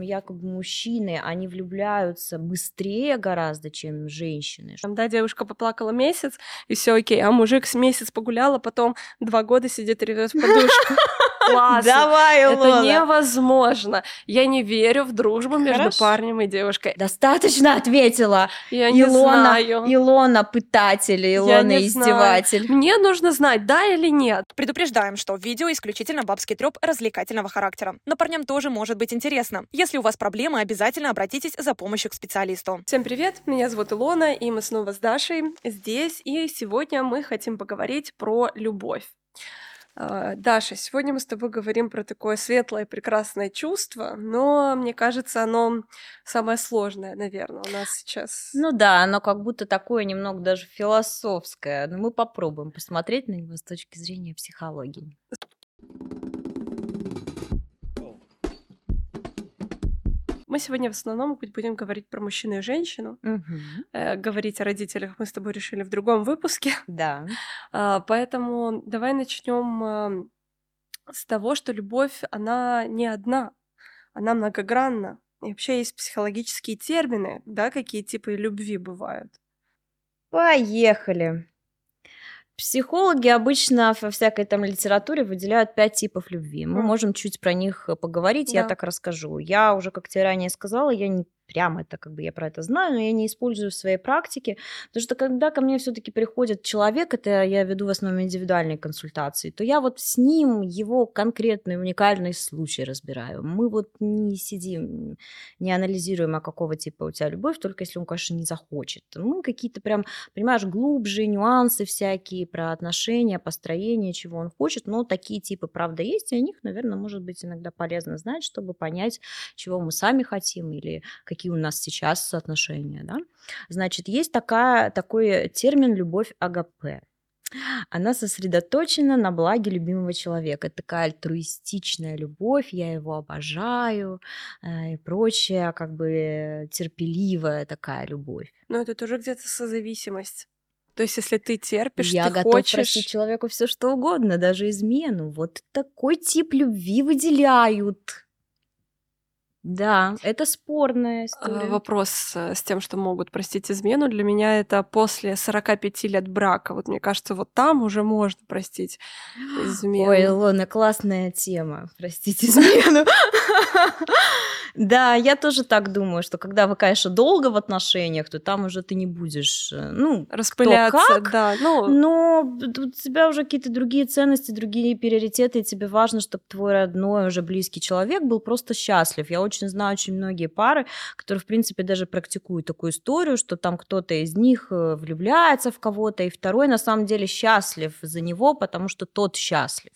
якобы мужчины, они влюбляются быстрее гораздо, чем женщины. Там, да, девушка поплакала месяц, и все окей, а мужик с месяц погулял, а потом два года сидит и ревет в подушку. Классно. Давай, Это невозможно. Я не верю в дружбу между парнем и девушкой. Достаточно ответила. Я не знаю. Илона пытатель, Илона издеватель. Мне нужно знать, да или нет. Предупреждаем, что видео исключительно бабский треп развлекательного характера. Но парням тоже может быть интересно. Если у вас проблемы, обязательно обратитесь за помощью к специалисту. Всем привет, меня зовут Илона, и мы снова с Дашей здесь, и сегодня мы хотим поговорить про любовь. А, Даша, сегодня мы с тобой говорим про такое светлое, прекрасное чувство, но мне кажется, оно самое сложное, наверное, у нас сейчас. Ну да, оно как будто такое немного даже философское. Но мы попробуем посмотреть на него с точки зрения психологии. Мы сегодня в основном будем говорить про мужчину и женщину. Мгм. Э, Говорить о родителях мы с тобой решили в другом выпуске. Да. А, Поэтому давай начнем с того, что любовь, она не одна, она многогранна. И вообще есть психологические термины, да, какие типы любви бывают. Поехали. Психологи обычно во всякой там литературе выделяют пять типов любви. Мы Мгм. можем чуть про них э, поговорить, я Да. так расскажу. Я уже, как тебе ранее сказала, я не прямо это как бы я про это знаю, но я не использую в своей практике, потому что когда ко мне все-таки приходит человек, это я веду в основном индивидуальные консультации, то я вот с ним его конкретный уникальный случай разбираю. Мы вот не сидим, не анализируем, а какого типа у тебя любовь, только если он, конечно, не захочет. Мы какие-то прям понимаешь, глубже нюансы всякие про отношения, построение, чего он хочет. Но такие типы, правда, есть, и о них, наверное, может быть иногда полезно знать, чтобы понять, чего мы сами хотим или какие у нас сейчас отношения. Да? Значит, есть такая, такой термин «любовь АГП». Она сосредоточена на благе любимого человека. Это такая альтруистичная любовь, я его обожаю э, и прочее, как бы терпеливая такая любовь. Но это тоже где-то созависимость. То есть, если ты терпишь, Я ты готов хочешь... простить человеку все что угодно, даже измену. Вот такой тип любви выделяют. Да, это спорная А, история. Вопрос э, с тем, что могут простить измену, для меня это после 45 лет брака. Вот мне кажется, вот там уже можно простить измену. Ой, Илона, классная тема. Простите измену. Да, я тоже так думаю, что когда вы, конечно, долго в отношениях, то там уже ты не будешь, э, ну, Распыляться, как, да. Ну, но у тебя уже какие-то другие ценности, другие приоритеты, и тебе важно, чтобы твой родной, уже близкий человек был просто счастлив. Я очень знаю очень многие пары, которые, в принципе, даже практикуют такую историю, что там кто-то из них э, влюбляется в кого-то, и второй на самом деле счастлив за него, потому что тот счастлив.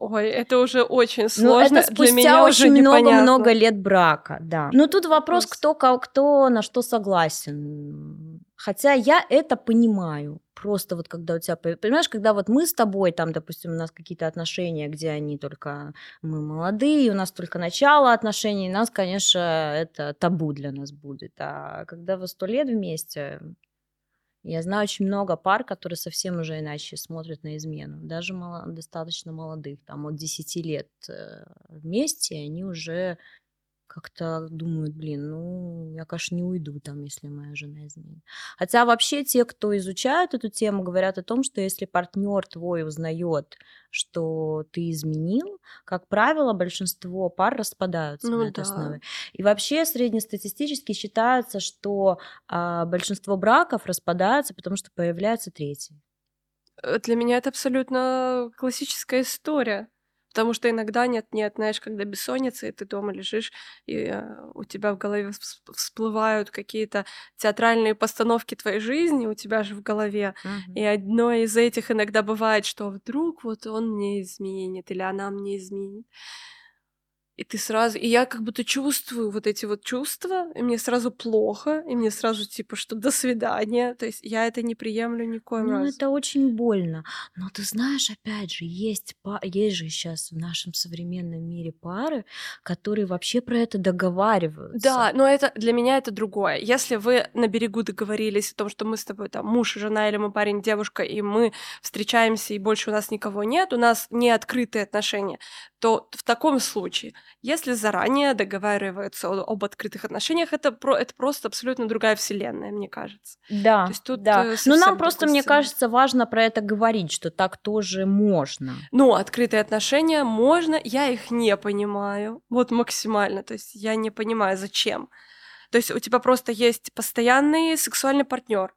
Ой, это уже очень Ну, сложно. это Для спустя меня уже очень много-много лет брака, да. Ну, тут вопрос, кто, кто на что согласен. Хотя я это понимаю. Просто вот когда у тебя, по- понимаешь, когда вот мы с тобой, там, допустим, у нас какие-то отношения, где они только, мы молодые, у нас только начало отношений, нас, конечно, это табу для нас будет. А когда вы сто лет вместе, я знаю очень много пар, которые совсем уже иначе смотрят на измену. Даже мало- достаточно молодых, там от 10 лет э, вместе, они уже как-то думают, блин, ну, я, конечно, не уйду там, если моя жена изменит. Хотя вообще те, кто изучают эту тему, говорят о том, что если партнер твой узнает, что ты изменил, как правило, большинство пар распадаются Ну на этой да. основе. И вообще среднестатистически считается, что а, большинство браков распадаются, потому что появляется третий. Э, Для меня это абсолютно классическая история. Потому что иногда нет-нет, знаешь, когда бессонница, и ты дома лежишь, и э, у тебя в голове вс- всплывают какие-то театральные постановки твоей жизни, у тебя же в голове. И одно из этих иногда бывает, что вдруг вот он мне изменит, или она мне изменит. И ты сразу... И я как будто чувствую вот эти вот чувства, и мне сразу плохо, и мне сразу типа, что до свидания. То есть я это не приемлю ни в коем Ну, разе. это очень больно. Но ты знаешь, опять же, есть, па- есть же сейчас в нашем современном мире пары, которые вообще про это договариваются. Да, но это для меня это другое. Если вы на берегу договорились о том, что мы с тобой там муж и жена, или мы парень, девушка, и мы встречаемся, и больше у нас никого нет, у нас не открытые отношения, то в таком случае Если заранее договариваются о- об открытых отношениях, это, про, это просто абсолютно другая вселенная, мне кажется. То Да, есть тут да. э, Но совсем нам просто, мне кажется, важно про это говорить, что так тоже можно. Ну, открытые отношения можно, я их не понимаю, вот максимально, то есть я не понимаю, зачем. То есть у тебя просто есть постоянный сексуальный партнер,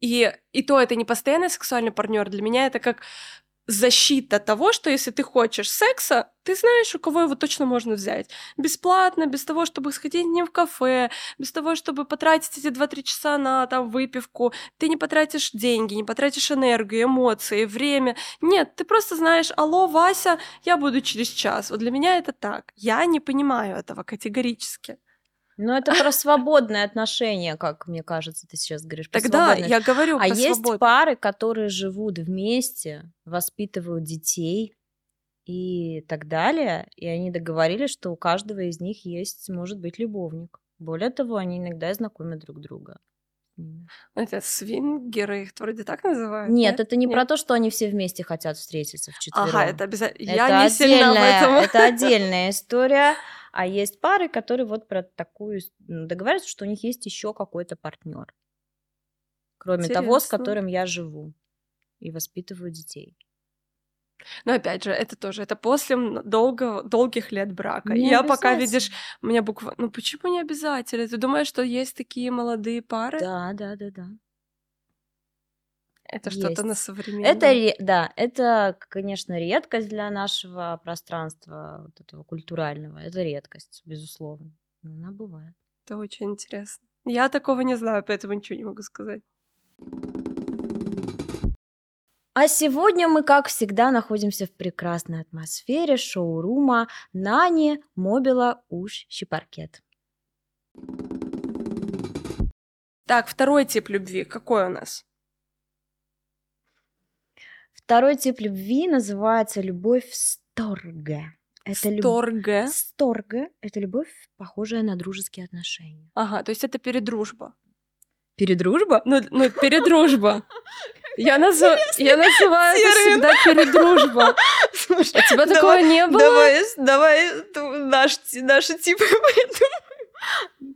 и, и то это не постоянный сексуальный партнер, для меня это как защита того, что если ты хочешь секса, ты знаешь, у кого его точно можно взять. Бесплатно, без того, чтобы сходить не в кафе, без того, чтобы потратить эти 2-3 часа на там выпивку. Ты не потратишь деньги, не потратишь энергию, эмоции, время. Нет, ты просто знаешь, алло, Вася, я буду через час. Вот для меня это так. Я не понимаю этого категорически. Но это про свободные отношения, как мне кажется, ты сейчас говоришь. Про Тогда я говорю А про есть свободу. пары, которые живут вместе, воспитывают детей и так далее, и они договорились, что у каждого из них есть, может быть, любовник. Более того, они иногда знакомят друг друга. Это свингеры, их вроде так называют? Нет, это не Нет? про то, что они все вместе хотят встретиться вчетвером. Ага, это обязательно. Это Я не сильна в отдельная, этом. это отдельная история. А есть пары, которые вот про такую договариваются, что у них есть еще какой-то партнер, кроме того, с Интересно. которым я живу и воспитываю детей. Но опять же, это тоже, это после долго, долгих лет брака. Не я пока, видишь, у меня буква... Ну почему не обязательно? Ты думаешь, что есть такие молодые пары? Да, да, да, да. Это что-то на Есть. современном. Это, ре- да, это, конечно, редкость для нашего пространства вот этого культурального. Это редкость, безусловно. Но она бывает. Это очень интересно. Я такого не знаю, поэтому ничего не могу сказать. А сегодня мы, как всегда, находимся в прекрасной атмосфере шоурума Нани Мобила Уж Щипаркет. Так, второй тип любви. Какой у нас? Второй тип любви называется любовь сторга. Это любовь Сторге. сторга. Это любовь, похожая на дружеские отношения. Ага, то есть это передружба. Передружба? Ну, ну передружба. Я, назва- я называю это термин. всегда передружба. Слушай, У тебя такого не было? давай, давай наш, наши типы придумаем.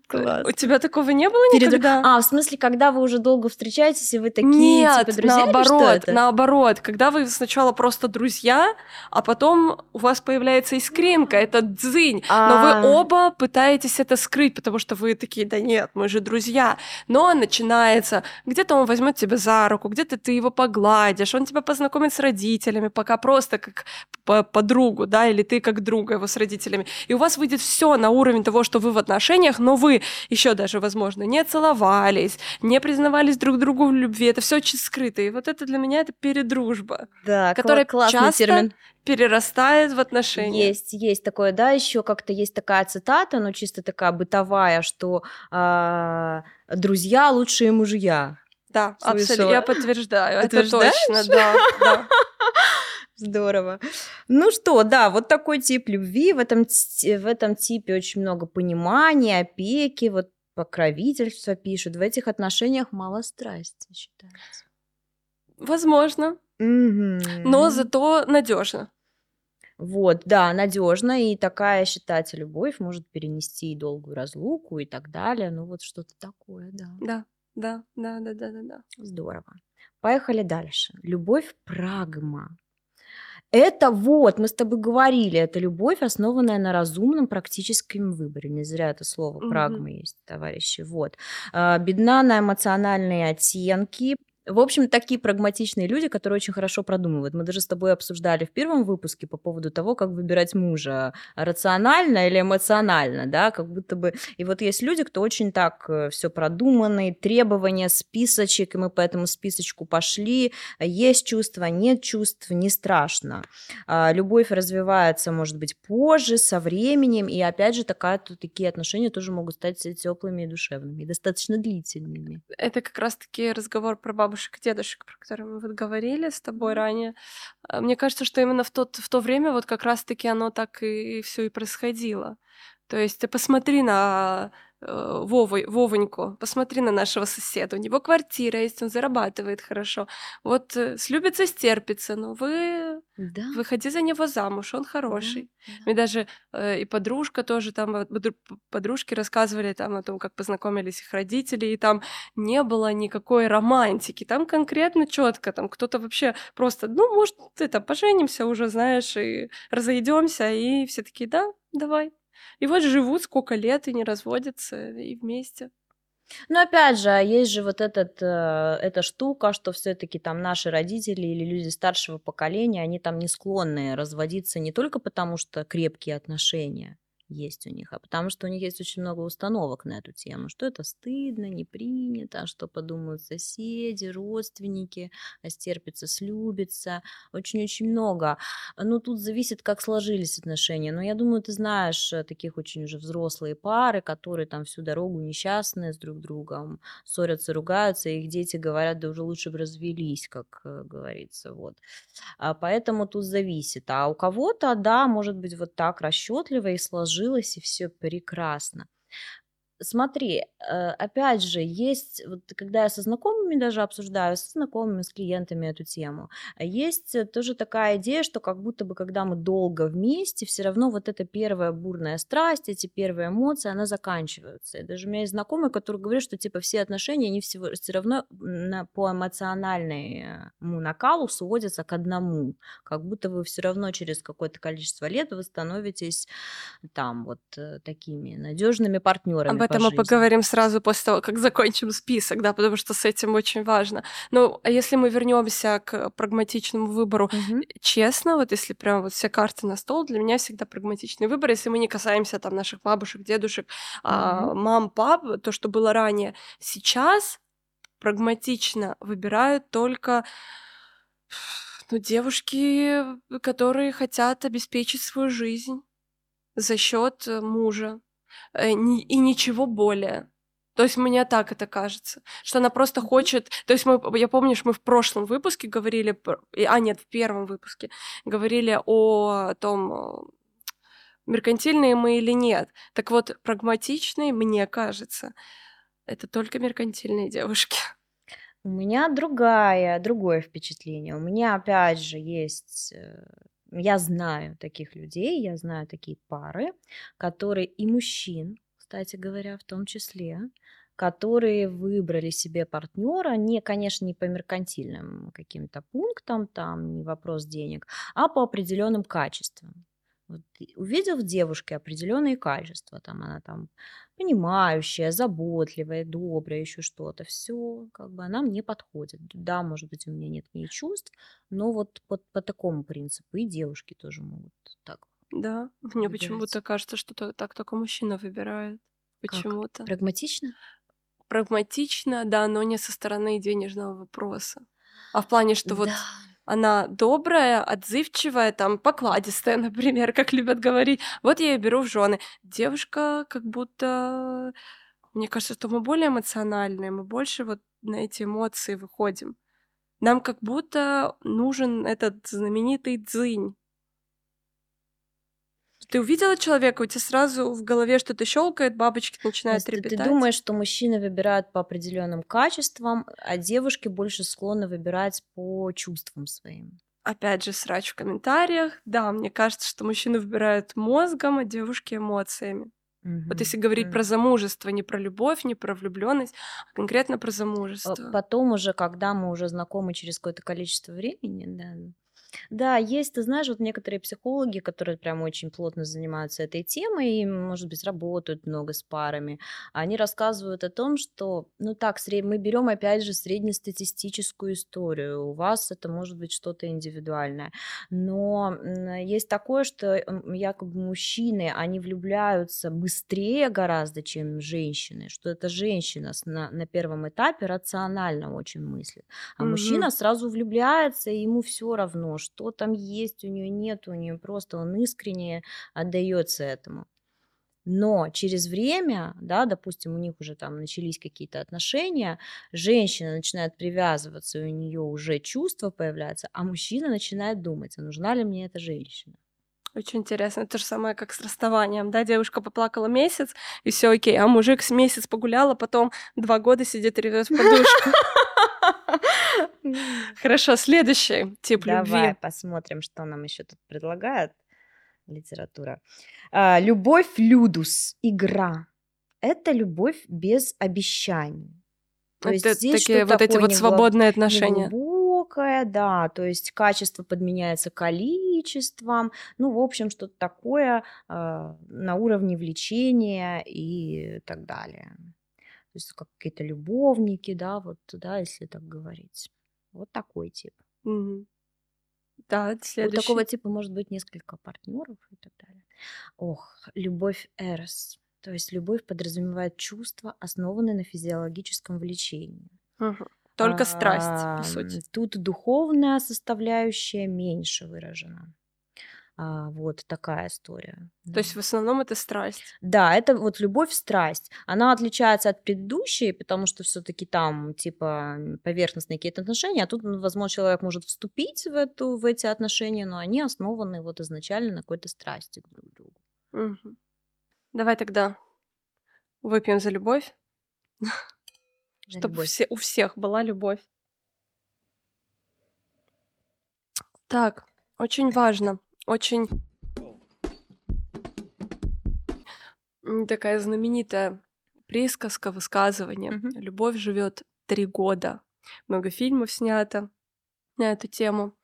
Класс. У тебя такого не было Передр- никогда? А, в смысле, когда вы уже долго встречаетесь, и вы такие, Нет, типа, друзья, наоборот, наоборот. Когда вы сначала просто друзья, а потом у вас появляется искринка, это дзынь. Но А. вы оба пытаетесь это скрыть, потому что вы такие, да нет, мы же друзья. Но начинается, где-то он возьмет тебя за руку, где-то ты его погладишь, он тебя познакомит с родителями, пока просто как по- подругу, да, или ты как друга его с родителями. И у вас выйдет все на уровень того, что вы в отношениях, но вы еще даже, возможно, не целовались, не признавались друг другу в любви. Это все очень скрыто. И вот это для меня это передружба, Да, которая классный часто термин. перерастает в отношения. Есть, есть такое, да, еще как-то есть такая цитата, но чисто такая бытовая, что а, друзья лучшие мужья. Да, абсолютно. Я подтверждаю. Это точно, да, да. Здорово. Ну что, да, вот такой тип любви. В этом, в этом типе очень много понимания, опеки, вот покровительства пишут. В этих отношениях мало страсти, считается. Возможно, но Мгм. зато надежно. Вот, да, надежно, и такая, считается, любовь может перенести и долгую разлуку и так далее. Ну вот что-то такое, да. Да, да, да, да, да, да, да. Здорово. Поехали дальше. Любовь прагма. Это вот, мы с тобой говорили, это любовь, основанная на разумном практическом выборе. Не зря это слово прагма есть, товарищи. Вот. А, Бедна на эмоциональные оттенки. В общем, такие прагматичные люди, которые очень хорошо продумывают. Мы даже с тобой обсуждали в первом выпуске по поводу того, как выбирать мужа. Рационально или эмоционально, да, как будто бы... И вот есть люди, кто очень так все продуманный, требования, списочек, и мы по этому списочку пошли. Есть чувства, нет чувств, не страшно. А, Любовь развивается, может быть, позже, со временем, и опять же, такая, такие отношения тоже могут стать теплыми и душевными, и достаточно длительными. Это как раз-таки разговор про бабушек и дедушек, про который мы вот говорили с тобой ранее. А, Мне кажется, что именно в, тот, в то время вот как раз-таки оно так и все и происходило. То есть ты посмотри на э, Вовой, Вовоньку, посмотри на нашего соседа, у него квартира есть, он зарабатывает хорошо. Вот э, слюбится, стерпится, но вы Да, выходи за него замуж, он да, хороший. да. Мне даже э, и подружка тоже там, подружки рассказывали там о том, как познакомились их родители, и там не было никакой романтики, там конкретно четко, там кто-то вообще просто, ну, может, это, поженимся уже, знаешь, и разойдемся, и все такие, да, давай. И вот живут сколько лет и не разводятся, и вместе. Но опять же, а есть же вот этот, э, эта штука, что все-таки там наши родители или люди старшего поколения, они там не склонны разводиться не только потому, что крепкие отношения есть у них, а потому что у них есть очень много установок на эту тему, что это стыдно, не принято, что подумают соседи, родственники, а стерпится, слюбится, очень-очень много. Ну, тут зависит, как сложились отношения. Но я думаю, ты знаешь э, таких очень уже взрослые пары, которые там всю дорогу несчастные с друг другом, ссорятся, ругаются, и их дети говорят, да уже лучше бы развелись, как э, говорится, вот. А поэтому тут зависит. А у кого-то, да, может быть вот так расчетливо и сложилось, и все прекрасно. Смотри, э, опять же, есть, вот когда я со знакомыми даже обсуждаю, со знакомыми, с клиентами эту тему, есть э, тоже такая идея, что как будто бы, когда мы долго вместе, все равно вот эта первая бурная страсть, эти первые эмоции, она заканчиваются. И даже у меня есть знакомые, которые говорят, что типа все отношения, они всего, все равно на, по эмоциональному накалу сводятся к одному. Как будто вы все равно через какое-то количество лет вы становитесь там вот э, такими надежными партнерами этом мы поговорим сразу после того, как закончим список, да, потому что с этим очень важно. Ну, а если мы вернемся к прагматичному выбору, Мгм. честно, вот если прям вот все карты на стол, для меня всегда прагматичный выбор, если мы не касаемся там наших бабушек, дедушек, а, Мгм. мам, пап, то, что было ранее. Сейчас прагматично выбирают только ну, девушки, которые хотят обеспечить свою жизнь за счет мужа э, ни- и ничего более. То есть мне так это кажется, что она просто хочет. То есть мы, я помнишь, мы в прошлом выпуске говорили, а нет, в первом выпуске говорили о том, э, меркантильные мы или нет. Так вот, прагматичные, мне кажется, это только меркантильные девушки. У меня другая, другое впечатление. У меня опять же есть, э, я знаю таких людей, я знаю такие пары, которые и мужчин, кстати говоря, в том числе, которые выбрали себе партнера, не, конечно, не по меркантильным каким-то пунктам, там не вопрос денег, а по определенным качествам. Вот увидел в девушке определенные качества, там она там понимающая, заботливая, добрая, еще что-то, все, как бы она мне подходит. Да, может быть, у меня нет к ней чувств, но вот по, по такому принципу и девушки тоже могут так Да, мне выбирать. почему-то кажется, что то- так только мужчина выбирает. Как? Почему-то. Прагматично? Прагматично, да, но не со стороны денежного вопроса. А в плане, что вот Да. Она добрая, отзывчивая, там, покладистая, например, как любят говорить. Вот я ее беру в жены. Девушка как будто... Мне кажется, что мы более эмоциональные, мы больше вот на эти эмоции выходим. Нам как будто нужен этот знаменитый дзынь. Ты увидела человека, у тебя сразу в голове что-то щелкает, бабочки начинают есть ты, трепетать. думаешь, что мужчины выбирают по определенным качествам, а девушки больше склонны выбирать по чувствам своим. Опять же, срач в комментариях. Да, мне кажется, что мужчины выбирают мозгом, а девушки эмоциями. Вот если говорить про М. замужество, не про любовь, не про влюбленность, а конкретно про А замужество. Потом уже, когда мы уже знакомы через какое-то количество времени, да. Да, есть, ты знаешь, вот некоторые психологи, которые прям очень плотно занимаются этой темой и, может быть, работают много с парами, они рассказывают о том, что, ну так, сред- мы берем опять же среднестатистическую историю, у вас это может быть что-то индивидуальное, но м, есть такое, что м, якобы мужчины, они влюбляются быстрее гораздо, чем женщины, что это женщина с- на, на первом этапе рационально очень мыслит, а Мгм. мужчина сразу влюбляется, и ему все равно, что там есть у нее, нет у нее, просто он искренне отдается этому. Но через время, да, допустим, у них уже там начались какие-то отношения, женщина начинает привязываться, у нее уже чувства появляются, а мужчина начинает думать, а нужна ли мне эта женщина. Очень интересно. То же самое, как с расставанием, да? Девушка поплакала месяц, и все окей, а мужик с месяц погулял, а потом два года сидит и ревет в подушку. Хорошо, следующий тип Давай любви. посмотрим, что нам еще тут предлагает литература. А, любовь людус, игра. Это любовь без обещаний. То есть Это здесь такие вот эти вот свободные отношения. неглубокое, да, то есть качество подменяется количеством, ну, в общем, что-то такое а, на уровне влечения и так далее. То есть как какие-то любовники, да, вот, да, если так говорить. Вот такой тип. Мгм. Да, У следующий. такого типа может быть несколько партнеров и так далее. Ох, любовь Эрос. То есть любовь подразумевает чувства, основанные на физиологическом влечении. Мгм. Только страсть, А, по сути. Тут духовная составляющая меньше выражена. А, вот такая история. То да. есть в основном это страсть. Да, это вот любовь, страсть. Она отличается от предыдущей, потому что все-таки там типа поверхностные какие-то отношения, а тут, ну, возможно, человек может вступить в, эту, в эти отношения, но они основаны вот изначально на какой-то страсти к друг другу. Мгм. Давай тогда выпьем за любовь, чтобы все, у всех была любовь. Так, очень важно, очень такая знаменитая присказка, высказывание. Мгм. Любовь живет три года. Много фильмов снято на эту тему.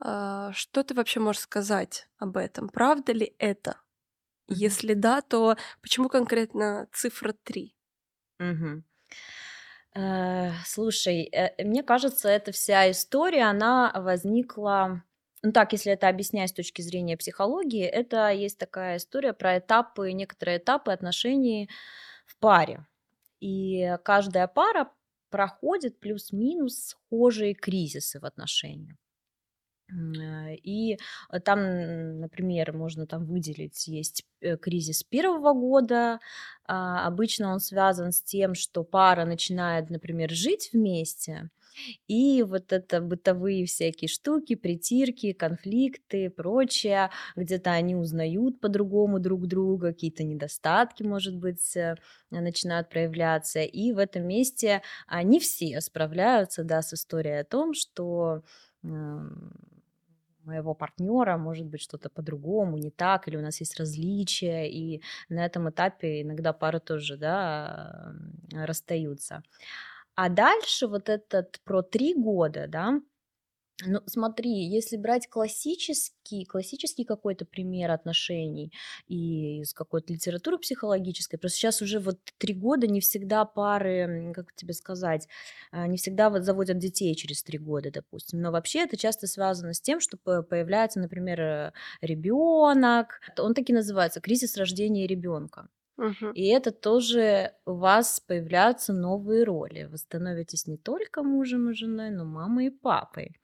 А, Что ты вообще можешь сказать об этом? Правда ли это? Мгм. Если да, то почему конкретно цифра три? Мгм. Э, Слушай, э, мне кажется, эта вся история, она возникла, ну так, если это объяснять с точки зрения психологии, это есть такая история про этапы, некоторые этапы отношений в паре. И каждая пара проходит плюс-минус схожие кризисы в отношениях. Э, И там, например, можно там выделить, есть э, кризис первого года. а, Обычно он связан с тем, что пара начинает, например, жить вместе, и вот это бытовые всякие штуки, притирки, конфликты, прочее, где-то они узнают по-другому друг друга, какие-то недостатки, может быть, э, начинают проявляться. И в этом месте не все справляются, да, с историей о том, что моего партнера может быть что-то по-другому, не так, или у нас есть различия, и на этом этапе иногда пары тоже, да, расстаются. А дальше вот этот про три года, да, ну, смотри, если брать классический, классический какой-то пример отношений и из какой-то литературы психологической, просто сейчас уже вот три года не всегда пары, как тебе сказать, а, не всегда вот заводят детей через три года, допустим. Но вообще это часто связано с тем, что по- появляется, например, ребенок. Он таки называется кризис рождения ребенка. Мгм. И это тоже у вас появляются новые роли. Вы становитесь не только мужем и женой, но мамой и папой.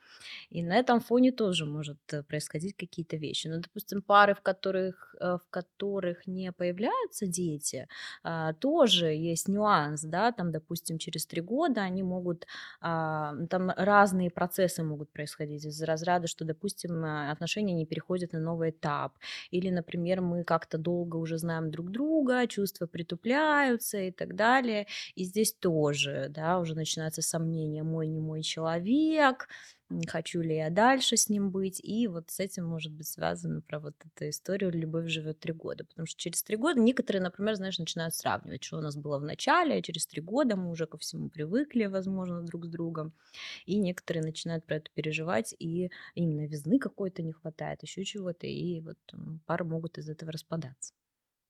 И на этом фоне тоже может э, происходить какие-то вещи. Ну, допустим, пары, в которых, э, в которых не появляются дети, а, тоже есть нюанс, да, там, допустим, через три года они могут, а, там разные процессы могут происходить из разряда, что, допустим, а, отношения не переходят на новый этап, или, например, мы как-то долго уже знаем друг друга, чувства притупляются и так далее, и здесь тоже, да, уже начинается сомнение, мой, не мой человек, хочу ли я дальше с ним быть, и вот с этим может быть связано про вот эту историю «Любовь живет три года», потому что через три года некоторые, например, знаешь, начинают сравнивать, что у нас было в начале, а через три года мы уже ко всему привыкли, возможно, друг с другом, и некоторые начинают про это переживать, и им новизны какой-то не хватает, еще чего-то, и вот пары могут из этого распадаться.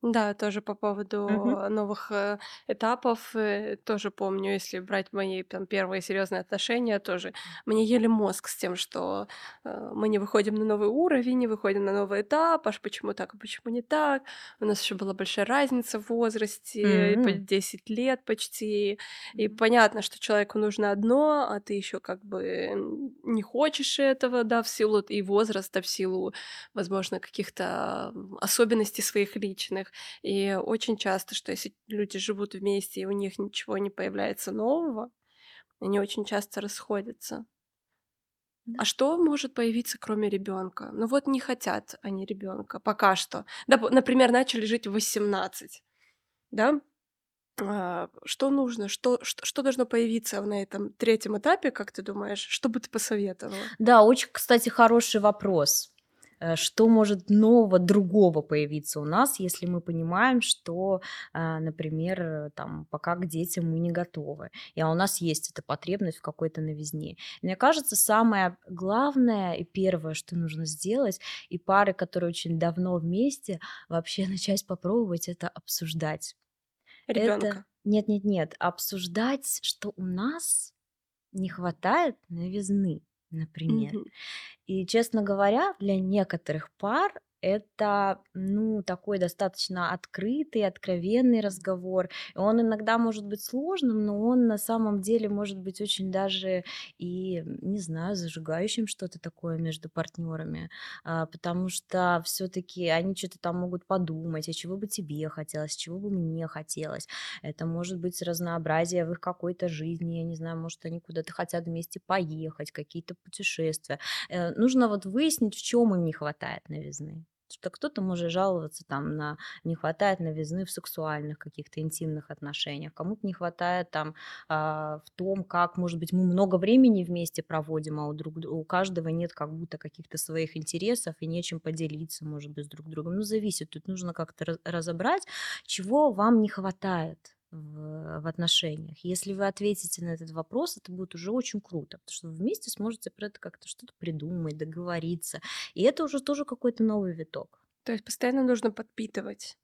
Да, тоже по поводу Мгм. новых э, этапов, э, тоже помню, если брать мои там первые серьезные отношения, тоже мне ели мозг с тем, что э, мы не выходим на новый уровень, не выходим на новый этап, аж почему так, а почему не так. У нас еще была большая разница в возрасте, по М. 10 лет почти, и Мгм. понятно, что человеку нужно одно, а ты еще как бы м, не хочешь этого, да, в силу и возраста, в силу, возможно, каких-то м, особенностей своих личных. И очень часто, что если люди живут вместе, и у них ничего не появляется нового, они очень часто расходятся. Да. А что может появиться, кроме ребенка? Ну вот не хотят они ребенка пока что. Например, начали жить в 18, да? А, что нужно? Что, что, что должно появиться на этом третьем этапе, как ты думаешь? Что бы ты посоветовала? Да, очень, кстати, хороший вопрос. Э, Что может нового, другого появиться у нас, если мы понимаем, что, а, например, э, там, пока к детям мы не готовы, и а у нас есть эта потребность в какой-то новизне. Мне кажется, самое главное и первое, что нужно сделать, и пары, которые очень давно вместе, вообще начать попробовать это обсуждать. Это Ребенка. нет-нет-нет, обсуждать, что у нас не хватает новизны, например. Мгм. И, честно говоря, для некоторых пар это, ну, такой достаточно открытый, откровенный разговор. Он иногда может быть сложным, но он на самом деле может быть очень даже и, не знаю, зажигающим что-то такое между партнерами, а, потому что все-таки они что-то там могут подумать, а чего бы тебе хотелось, чего бы мне хотелось. Это может быть разнообразие в их какой-то жизни, я не знаю, может, они куда-то хотят вместе поехать, какие-то путешествия. Э, нужно вот выяснить, в чем им не хватает новизны. Что кто-то может жаловаться там на не хватает новизны в сексуальных каких-то интимных отношениях, кому-то не хватает там а, в том, как, может быть, мы много времени вместе проводим, а у, друг, у каждого нет как будто каких-то своих интересов и нечем поделиться, может быть, с друг другом. Ну, зависит, тут нужно как-то раз- разобрать, чего вам не хватает в, в отношениях. Если вы ответите на этот вопрос, это будет уже очень круто, потому что вы вместе сможете про это как-то что-то придумать, договориться. И это уже тоже какой-то новый виток. То есть постоянно нужно подпитывать.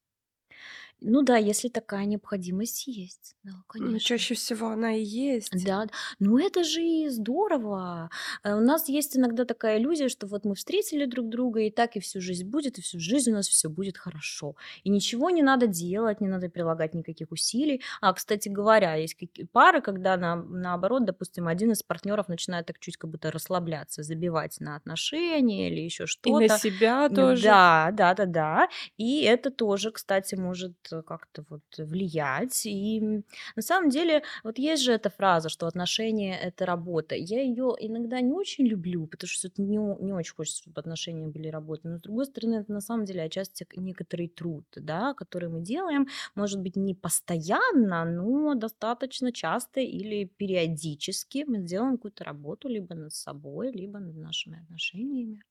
Ну да, если такая необходимость есть. Да, Ну, конечно. чаще всего она и есть. Да, ну это же и здорово. Э, У нас есть иногда такая иллюзия, что вот мы встретили друг друга, и так и всю жизнь будет, и всю жизнь у нас все будет хорошо. И ничего не надо делать, не надо прилагать никаких усилий. А, кстати говоря, есть какие- пары, когда на, наоборот, допустим, один из партнеров начинает так чуть как будто расслабляться, забивать на отношения или еще И на что-то. себя тоже. Да, да, да, да. И это тоже, кстати, может как-то вот влиять. И на самом деле, вот есть же эта фраза, что отношения — это работа. Я ее иногда не очень люблю, потому что это не, не очень хочется, чтобы отношения были работой. Но, с другой стороны, это на самом деле отчасти некоторый труд, да, который мы делаем, может быть, не постоянно, но достаточно часто или периодически мы делаем какую-то работу либо над собой, либо над нашими отношениями.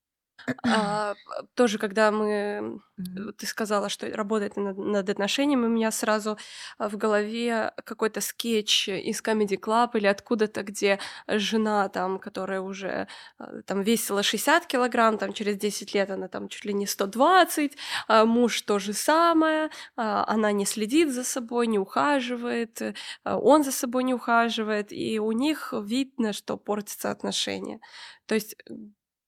А, тоже, когда мы, э, ты сказала, что работать над, над отношениями, у меня сразу а, в голове какой-то скетч из Comedy Club или откуда-то, где жена там, которая уже а, там весила 60 килограмм, там через 10 лет она там чуть ли не 120, а муж то же самое, она не следит за собой, не ухаживает, он за собой не ухаживает, и у них видно, что портятся отношения. То есть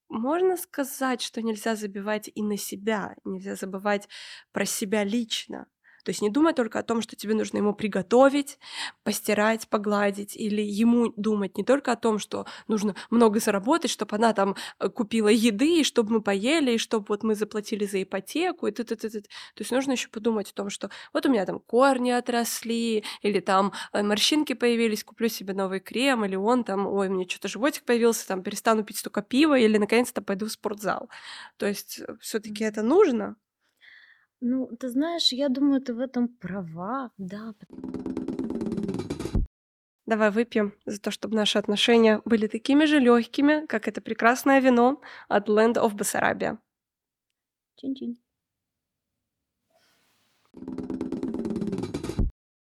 можно сказать, что нельзя забивать и на себя, нельзя забывать про себя лично. То есть не думай только о том, что тебе нужно ему приготовить, постирать, погладить, или ему думать не только о том, что нужно много заработать, чтобы она там э, купила еды, и чтобы мы поели, и чтобы вот мы заплатили за ипотеку, и т -т -т -т. То есть нужно еще подумать о том, что вот у меня там корни отросли, или там э, морщинки появились, куплю себе новый крем, или он там, ой, мне что-то животик появился, там перестану пить столько пива, или наконец-то пойду в спортзал. То есть все-таки это нужно. Ну, ты знаешь, я думаю, ты в этом права, да. Давай выпьем за то, чтобы наши отношения были такими же легкими, как это прекрасное вино от Land of Bessarabia. Чин-чин.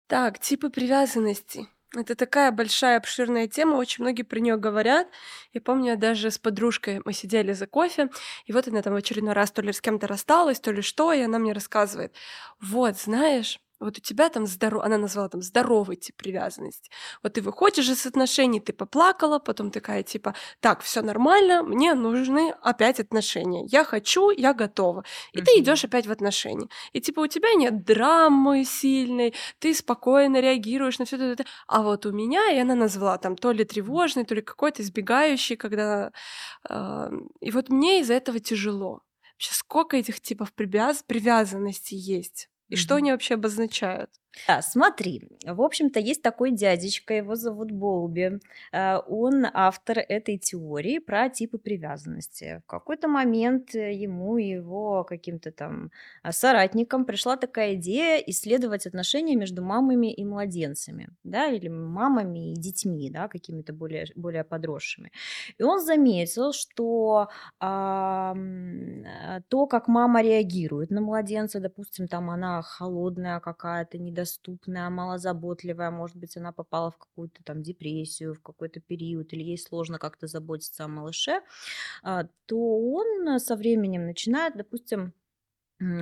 Так, типы привязанности. Это такая большая, обширная тема, очень многие про нее говорят. Я помню, даже с подружкой мы сидели за кофе, и вот она там в очередной раз то ли с кем-то рассталась, то ли что, и она мне рассказывает, вот, знаешь, вот у тебя там здоров... она назвала там здоровый тип привязанности. Вот ты выходишь из отношений, ты поплакала, потом такая типа, так, все нормально, мне нужны опять отношения. Я хочу, я готова. И ты идешь опять в отношения. И типа у тебя нет драмы сильной, ты спокойно реагируешь на все это. А вот у меня, и она назвала там то ли тревожный, то ли какой-то избегающий, когда... а, И вот мне из-за этого тяжело. Вообще, сколько этих типов привяз... привязанностей есть? И что они вообще обозначают? Да, смотри, в общем-то, есть такой дядечка, его зовут Болби. Э, Он автор этой теории про типы привязанности. В какой-то момент э, ему и его каким-то там а, соратникам пришла такая идея исследовать отношения между мамами и младенцами, да, или мамами и детьми, да, какими-то более, более подросшими. И он заметил, что а, э, то, как мама реагирует на младенца, допустим, там она холодная какая-то, недоступная, малозаботливая, может быть, она попала в какую-то там депрессию в какой-то период, или ей сложно как-то заботиться о малыше, а, то он э, со временем начинает, допустим,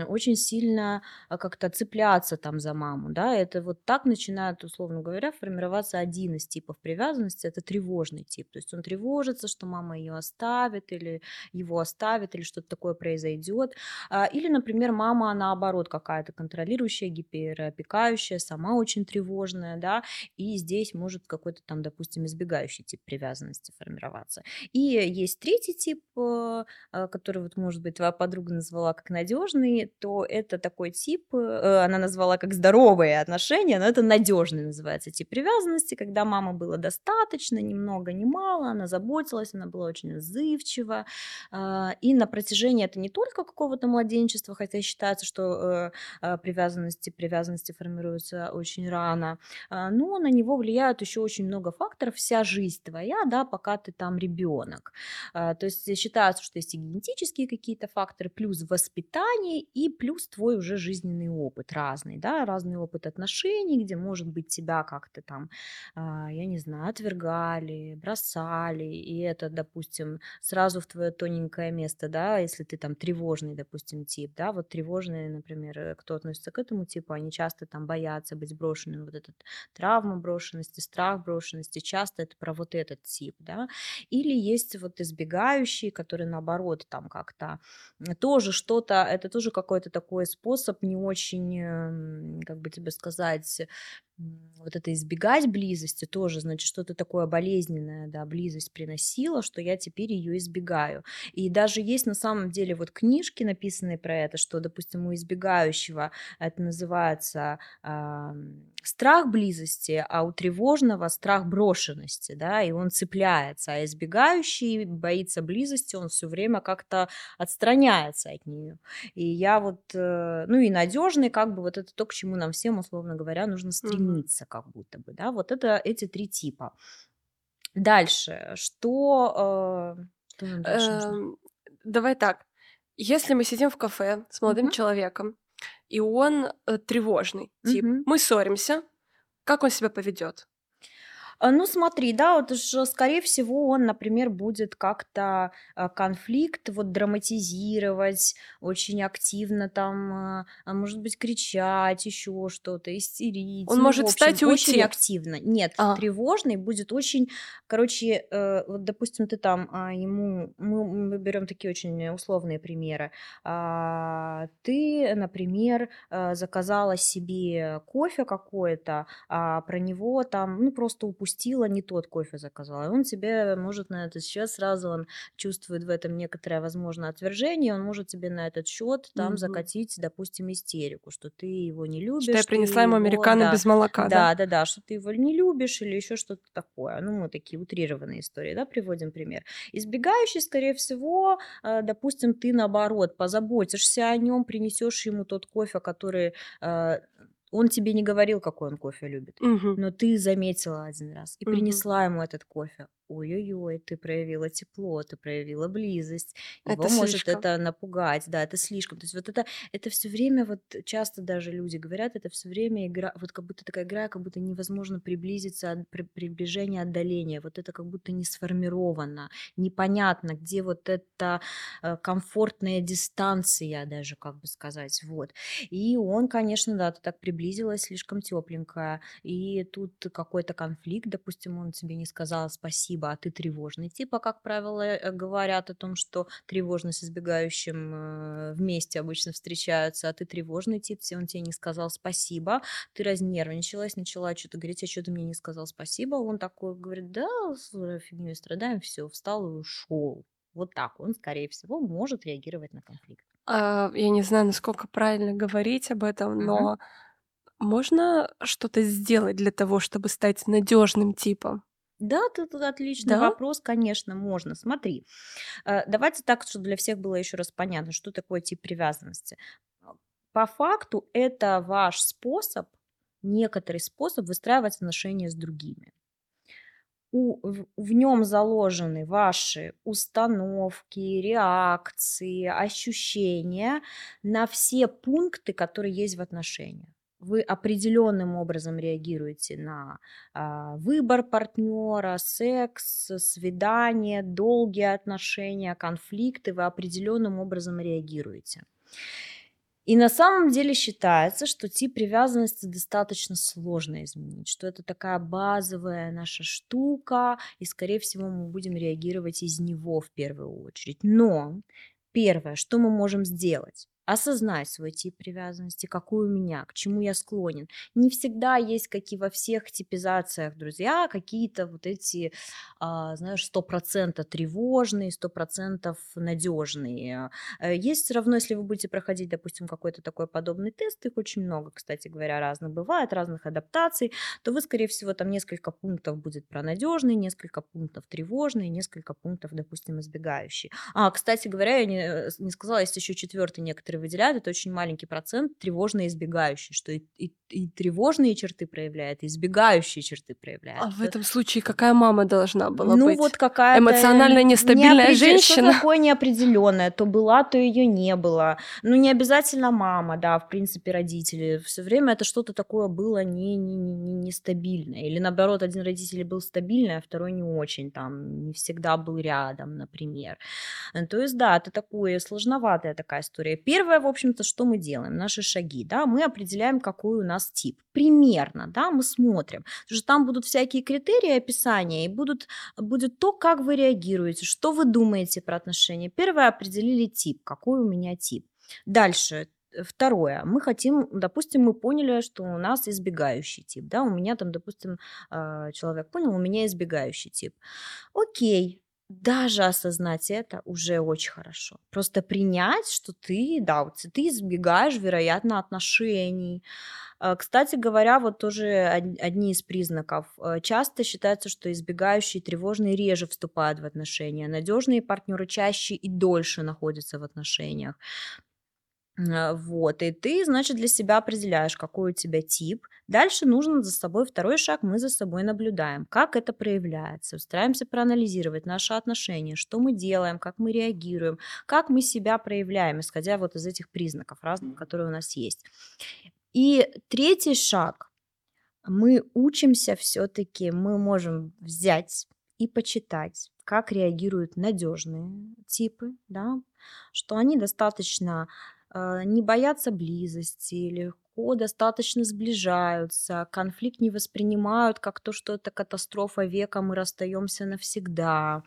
Очень сильно, а, как-то цепляться там за маму, да. Это вот так начинает, условно говоря, формироваться один из типов привязанности- это тревожный тип. То есть он тревожится, что мама ее оставит или его оставит, или что-то такое произойдет. А, или, например, мама, наоборот, какая-то контролирующая, гиперопекающая, сама очень тревожная, да, и здесь может какой-то там, допустим, избегающий тип привязанности формироваться. И есть третий тип, э, а, который вот, может быть, твоя подруга назвала как надежный, то это такой тип, э, она назвала как здоровые отношения, но это надежный называется тип привязанности, когда мама было достаточно, ни много, ни мало, она заботилась, она была очень отзывчива, а, и на протяжении это не только какого-то младенчества, хотя считается, что э, а, привязанности, привязанности формируются очень рано, а, но на него влияют еще очень много факторов, вся жизнь твоя, да, пока ты там ребенок. А, То есть считается, что есть и генетические какие-то факторы, плюс воспитание, и плюс твой уже жизненный опыт разный, да, разный опыт отношений, где, может быть, тебя как-то там, а, я не знаю, отвергали, бросали, и это, допустим, сразу в твое тоненькое место, да, если ты там тревожный, допустим, тип, да, вот тревожные, например, э, кто относится к этому типу, они часто там боятся быть брошенными, вот этот травма брошенности, страх брошенности, часто это про вот этот тип, да, или есть вот избегающие, которые наоборот там как-то тоже что-то, это тоже какой-то такой способ не очень, эм, как бы тебе сказать, вот это избегать близости тоже, значит, что-то такое болезненное, да, близость приносила, что я теперь ее избегаю. И даже есть на самом деле вот книжки, написанные про это, что, допустим, у избегающего это называется ам, страх близости, а у тревожного страх брошенности, да, и он цепляется, а избегающий боится близости, он все время как-то отстраняется от нее. И я вот, э, ну и надежный, как бы вот это то, к чему нам всем, условно говоря, нужно стремиться, как будто бы, да, вот это эти три типа. Дальше, что, э, что нам дальше нужно? Эм, давай так. Если мы сидим в кафе с молодым Мгм. человеком, и он э, тревожный тип, Мгм. мы ссоримся, как он себя поведет? А, ну, смотри, да, вот уж, скорее всего, он, например, будет как-то а, конфликт вот драматизировать, очень активно там, а, а, может быть, кричать, еще что-то, истерить. Он Ну, в может общем, встать и очень уйти. активно. Нет, А, тревожный будет очень, короче, э, вот, допустим, ты там а, ему, мы, мы берем такие очень условные примеры. А, ты, например, э, заказала себе кофе какое-то, а про него там, ну, просто упустила, не тот кофе заказала. И он тебе может на этот счет сразу, он чувствует в этом некоторое, возможно, отвержение, он может тебе на этот счет там мгм. закатить, допустим, истерику, что ты его не Что я любишь, принесла ему его, американо да, без молока, да? да, да, да, что ты его не любишь или еще что-то такое. Ну, мы такие утрированные истории, да, приводим пример. Избегающий, скорее всего, э, допустим, ты наоборот позаботишься о нем, принесешь ему тот кофе, который э, он тебе не говорил, какой он кофе любит, Мгм, но ты заметила один раз и мгм. принесла ему этот кофе. Ой-ой-ой, ты проявила тепло, ты проявила близость. Его Это может слишком. это напугать, да, это слишком. То есть вот это, это все время, вот часто даже люди говорят, это все время игра, вот как будто такая игра, как будто невозможно приблизиться, от при- приближение, отдаление. Вот это как будто не сформировано, непонятно, где вот эта э, комфортная дистанция даже, как бы сказать, вот. И он, конечно, да, ты так приблизилась, слишком тепленькая. И тут какой-то конфликт, допустим, он тебе не сказал спасибо, а ты тревожный. Типа, как правило, э, говорят о том, что тревожность с избегающим э, вместе обычно встречаются, а ты тревожный тип, те- он тебе не сказал спасибо, ты разнервничалась, начала что-то говорить, а что ты мне не сказал спасибо? Он такой говорит, да, фигней страдаем, все, встал и ушел. Вот так он, скорее всего, может реагировать на конфликт. А, я не знаю, насколько правильно говорить об этом, но Можно что-то сделать для того, чтобы стать надежным типом? Да, тут отличный Да? вопрос, конечно, можно. Смотри, э, давайте так, чтобы для всех было еще раз понятно, что такое тип привязанности. А, По факту это ваш способ, некоторый способ выстраивать отношения с другими. У, в, в нем заложены ваши установки, реакции, ощущения на все пункты, которые есть в отношениях. Вы определенным образом реагируете на а, выбор партнера, секс, свидание, долгие отношения, конфликты. Вы определенным образом реагируете. И на самом деле считается, что тип привязанности достаточно сложно изменить, что это такая базовая наша штука, и, скорее всего, мы будем реагировать из него в первую очередь. Но первое, что мы можем сделать? Осознать свой тип привязанности, какой у меня, к чему я склонен. Не всегда есть, как и во всех типизациях, друзья, какие-то вот эти, а, знаешь, сто процентов тревожные, сто процентов надежные. Э, Есть все равно, если вы будете проходить, допустим, какой-то такой подобный тест, их очень много, кстати говоря, разных бывает, разных адаптаций, то вы, скорее всего, там несколько пунктов будет про надежный, несколько пунктов тревожный, несколько пунктов, допустим, избегающий. А, кстати говоря, я не, э, не сказала, есть еще четвертый некоторые выделяют, это очень маленький процент тревожный избегающий, что и, и- и тревожные черты проявляет, и избегающие черты проявляет. А в Это- этом случае какая мама должна была ну быть? вот какая-то эмоционально нестабильная неопредел- женщина? Что такое неопределенное? То была, то ее не было. Ну не обязательно мама, да, в принципе родители. Все время это что-то такое было не, не, не, не- нестабильное. Или наоборот, один родитель был стабильный, а второй не очень, там, не всегда был рядом, например. Э, То есть, да, это такое сложноватая такая история. Первое, в общем-то, что мы делаем, наши шаги, да, мы определяем, какой у нас тип. Примерно, да, мы смотрим. Потому что там будут всякие критерии описания, и будут, будет то, как вы реагируете, что вы думаете про отношения. Первое, определили тип, какой у меня тип. Дальше, э, Второе, мы хотим, допустим, мы поняли, что у нас избегающий тип, да, у меня там, допустим, а, человек понял, у меня избегающий тип. Окей, даже осознать это уже очень хорошо. Просто принять, что ты, да, вот ты избегаешь, вероятно, отношений. А, Кстати говоря, вот тоже од- одни из признаков. Э, Часто считается, что избегающие тревожные реже вступают в отношения. Надежные партнеры чаще и дольше находятся в отношениях. А, Вот, и ты, значит, для себя определяешь, какой у тебя тип. Дальше нужно за собой, второй шаг, мы за собой наблюдаем, как это проявляется. Стараемся проанализировать наши отношения, что мы делаем, как мы реагируем, как мы себя проявляем, исходя вот из этих признаков разных, которые у нас есть. И третий шаг, мы учимся все-таки, мы можем взять и почитать, как реагируют надежные типы, да, что они достаточно э, не боятся близости, легко достаточно сближаются, конфликт не воспринимают как то, что это катастрофа века, мы расстаемся навсегда.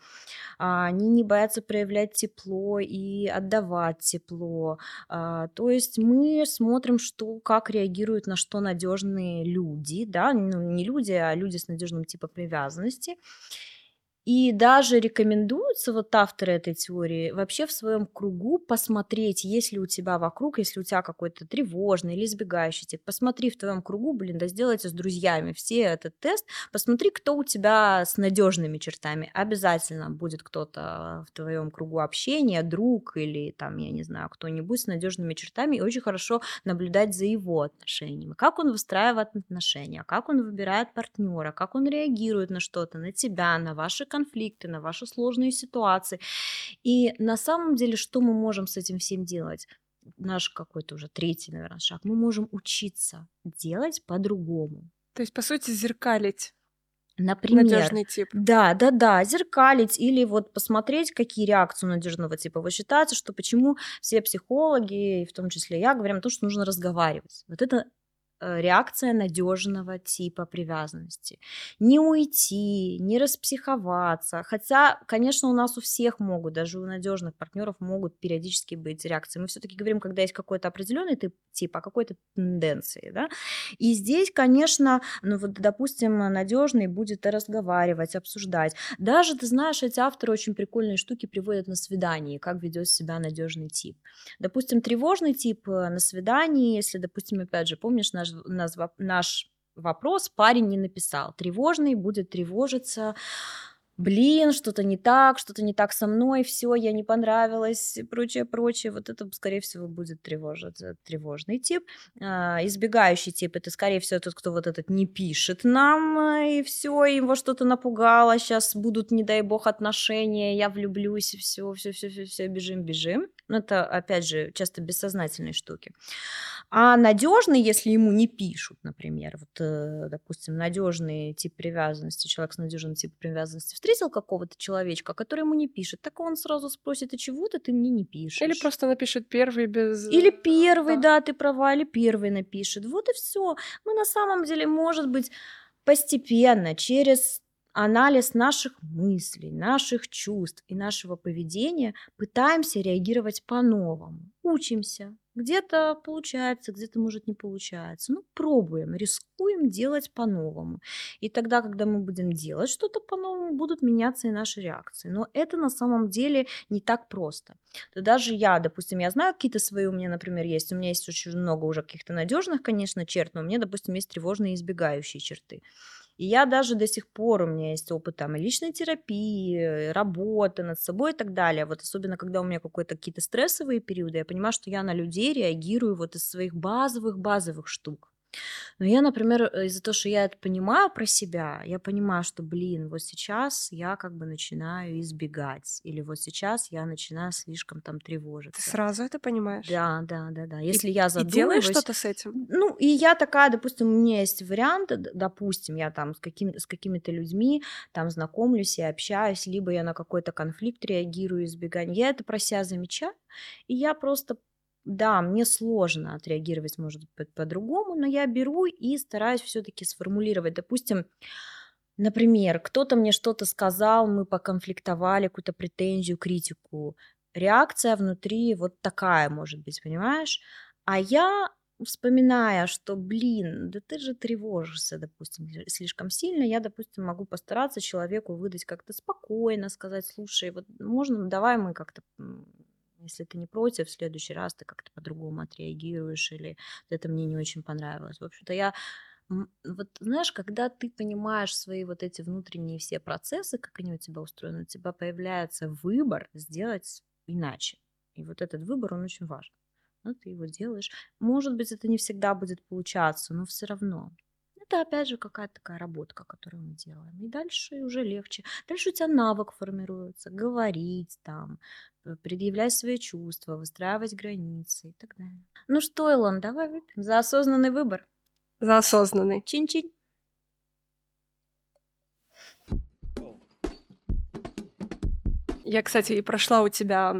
А, Они не боятся проявлять тепло и отдавать тепло. А, То есть мы смотрим, что, как реагируют на что надежные люди, да, ну, не люди, а люди с надежным типом привязанности. И даже рекомендуется вот авторы этой теории вообще в своем кругу посмотреть, есть ли у тебя вокруг, если у тебя какой-то тревожный или избегающий тип, посмотри в твоем кругу, блин, да сделайте с друзьями все этот тест, посмотри, кто у тебя с надежными чертами. Обязательно будет кто-то в твоем кругу общения, друг или там, я не знаю, кто-нибудь с надежными чертами, и очень хорошо наблюдать за его отношениями, как он выстраивает отношения, как он выбирает партнера, как он реагирует на что-то, на тебя, на ваши конфликты, на ваши сложные ситуации. И на самом деле, что мы можем с этим всем делать? Наш какой-то уже третий, наверное, шаг. Мы можем учиться делать по-другому. То есть, по сути, зеркалить Например, надежный тип. да, да, да, зеркалить или вот посмотреть, какие реакции у надежного типа. Вы считаете, что почему все психологи, в том числе я, говорим о том, что нужно разговаривать. Вот это реакция надежного типа привязанности. Не уйти, не распсиховаться. Хотя, конечно, у нас у всех могут, даже у надежных партнеров могут периодически быть реакции. Мы все-таки говорим, когда есть какой-то определенный тип, о какой-то тенденции. Да? И здесь, конечно, ну вот, допустим, надежный будет разговаривать, обсуждать. Даже, ты знаешь, эти авторы очень прикольные штуки приводят на свидании, как ведет себя надежный тип. Допустим, тревожный тип э, на свидании, если, допустим, опять же, помнишь наш наш, наш, наш вопрос парень не написал. Тревожный будет тревожиться. Блин, что-то не так, что-то не так со мной, все, я не понравилась, прочее, прочее. Вот это, скорее всего, будет тревожиться, тревожный тип. А, избегающий тип это, скорее всего, тот, кто вот этот не пишет нам, и все, его что-то напугало, сейчас будут, не дай бог, отношения, я влюблюсь, все, все, все, все, все, бежим, бежим. Ну, это, опять же, часто бессознательные штуки. А надежный, если ему не пишут, например, вот, э, допустим, надежный тип привязанности, человек с надежным типом привязанности встретил какого-то человечка, который ему не пишет, так он сразу спросит, а чего ты, ты мне не пишешь? Или просто напишет первый без... Или э, первый, да. да, ты права, или первый напишет. Вот и все. Мы на самом деле, может быть, постепенно, через анализ наших мыслей, наших чувств и нашего поведения пытаемся реагировать по-новому. Учимся. Где-то получается, где-то может не получается. Ну, пробуем, рискуем делать по-новому. И тогда, когда мы будем делать что-то по-новому, будут меняться и наши реакции. Но это на самом деле не так просто. То даже я, допустим, я знаю какие-то свои у меня, например, есть. У меня есть очень много уже каких-то надежных, конечно, черт, но у меня, допустим, есть тревожные избегающие черты. И я даже до сих пор, у меня есть опыт там и личной терапии, работы над собой и так далее. Вот особенно, когда у меня какие-то какие-то стрессовые периоды, я понимаю, что я на людей реагирую вот из своих базовых-базовых штук. Но я, например, э, из-за того, что я это понимаю про себя, я понимаю, что, блин, вот сейчас я как бы начинаю избегать, или вот сейчас я начинаю слишком там Ты тревожиться. сразу это понимаешь? Да, да, да, да. И, Если я и делаешь задумываюсь, что-то с этим? ну, и я такая, допустим, у меня есть вариант, допустим, я там с, каким, с какими-то людьми там знакомлюсь и общаюсь, либо я на какой-то конфликт реагирую, избегание. Я это про себя замечаю, и я просто, да, мне сложно отреагировать, может быть, по-другому, но я беру и стараюсь все-таки сформулировать, допустим, Например, кто-то мне что-то сказал, мы поконфликтовали, какую-то претензию, критику. Реакция внутри вот такая может быть, понимаешь? А я, вспоминая, что, блин, да ты же тревожишься, допустим, сли- слишком сильно, я, допустим, могу постараться человеку выдать как-то спокойно, сказать, слушай, вот можно, давай мы как-то, если ты не против, в следующий раз ты как-то по-другому отреагируешь, или это мне не очень понравилось. В общем-то, я вот знаешь, когда ты понимаешь свои вот эти внутренние все процессы, как они у тебя устроены, у тебя появляется выбор сделать иначе. И вот этот выбор, он очень важен. Ну, ты его делаешь. Может быть, это не всегда будет получаться, но все равно. Это опять же какая-то такая работка, которую мы делаем. И дальше уже легче. Дальше у тебя навык формируется. Говорить там, п- предъявлять свои чувства, выстраивать границы и так далее. Ну что, Илон, давай выпьем за осознанный выбор. За осознанный. Чин-чин. Я, кстати, и прошла у тебя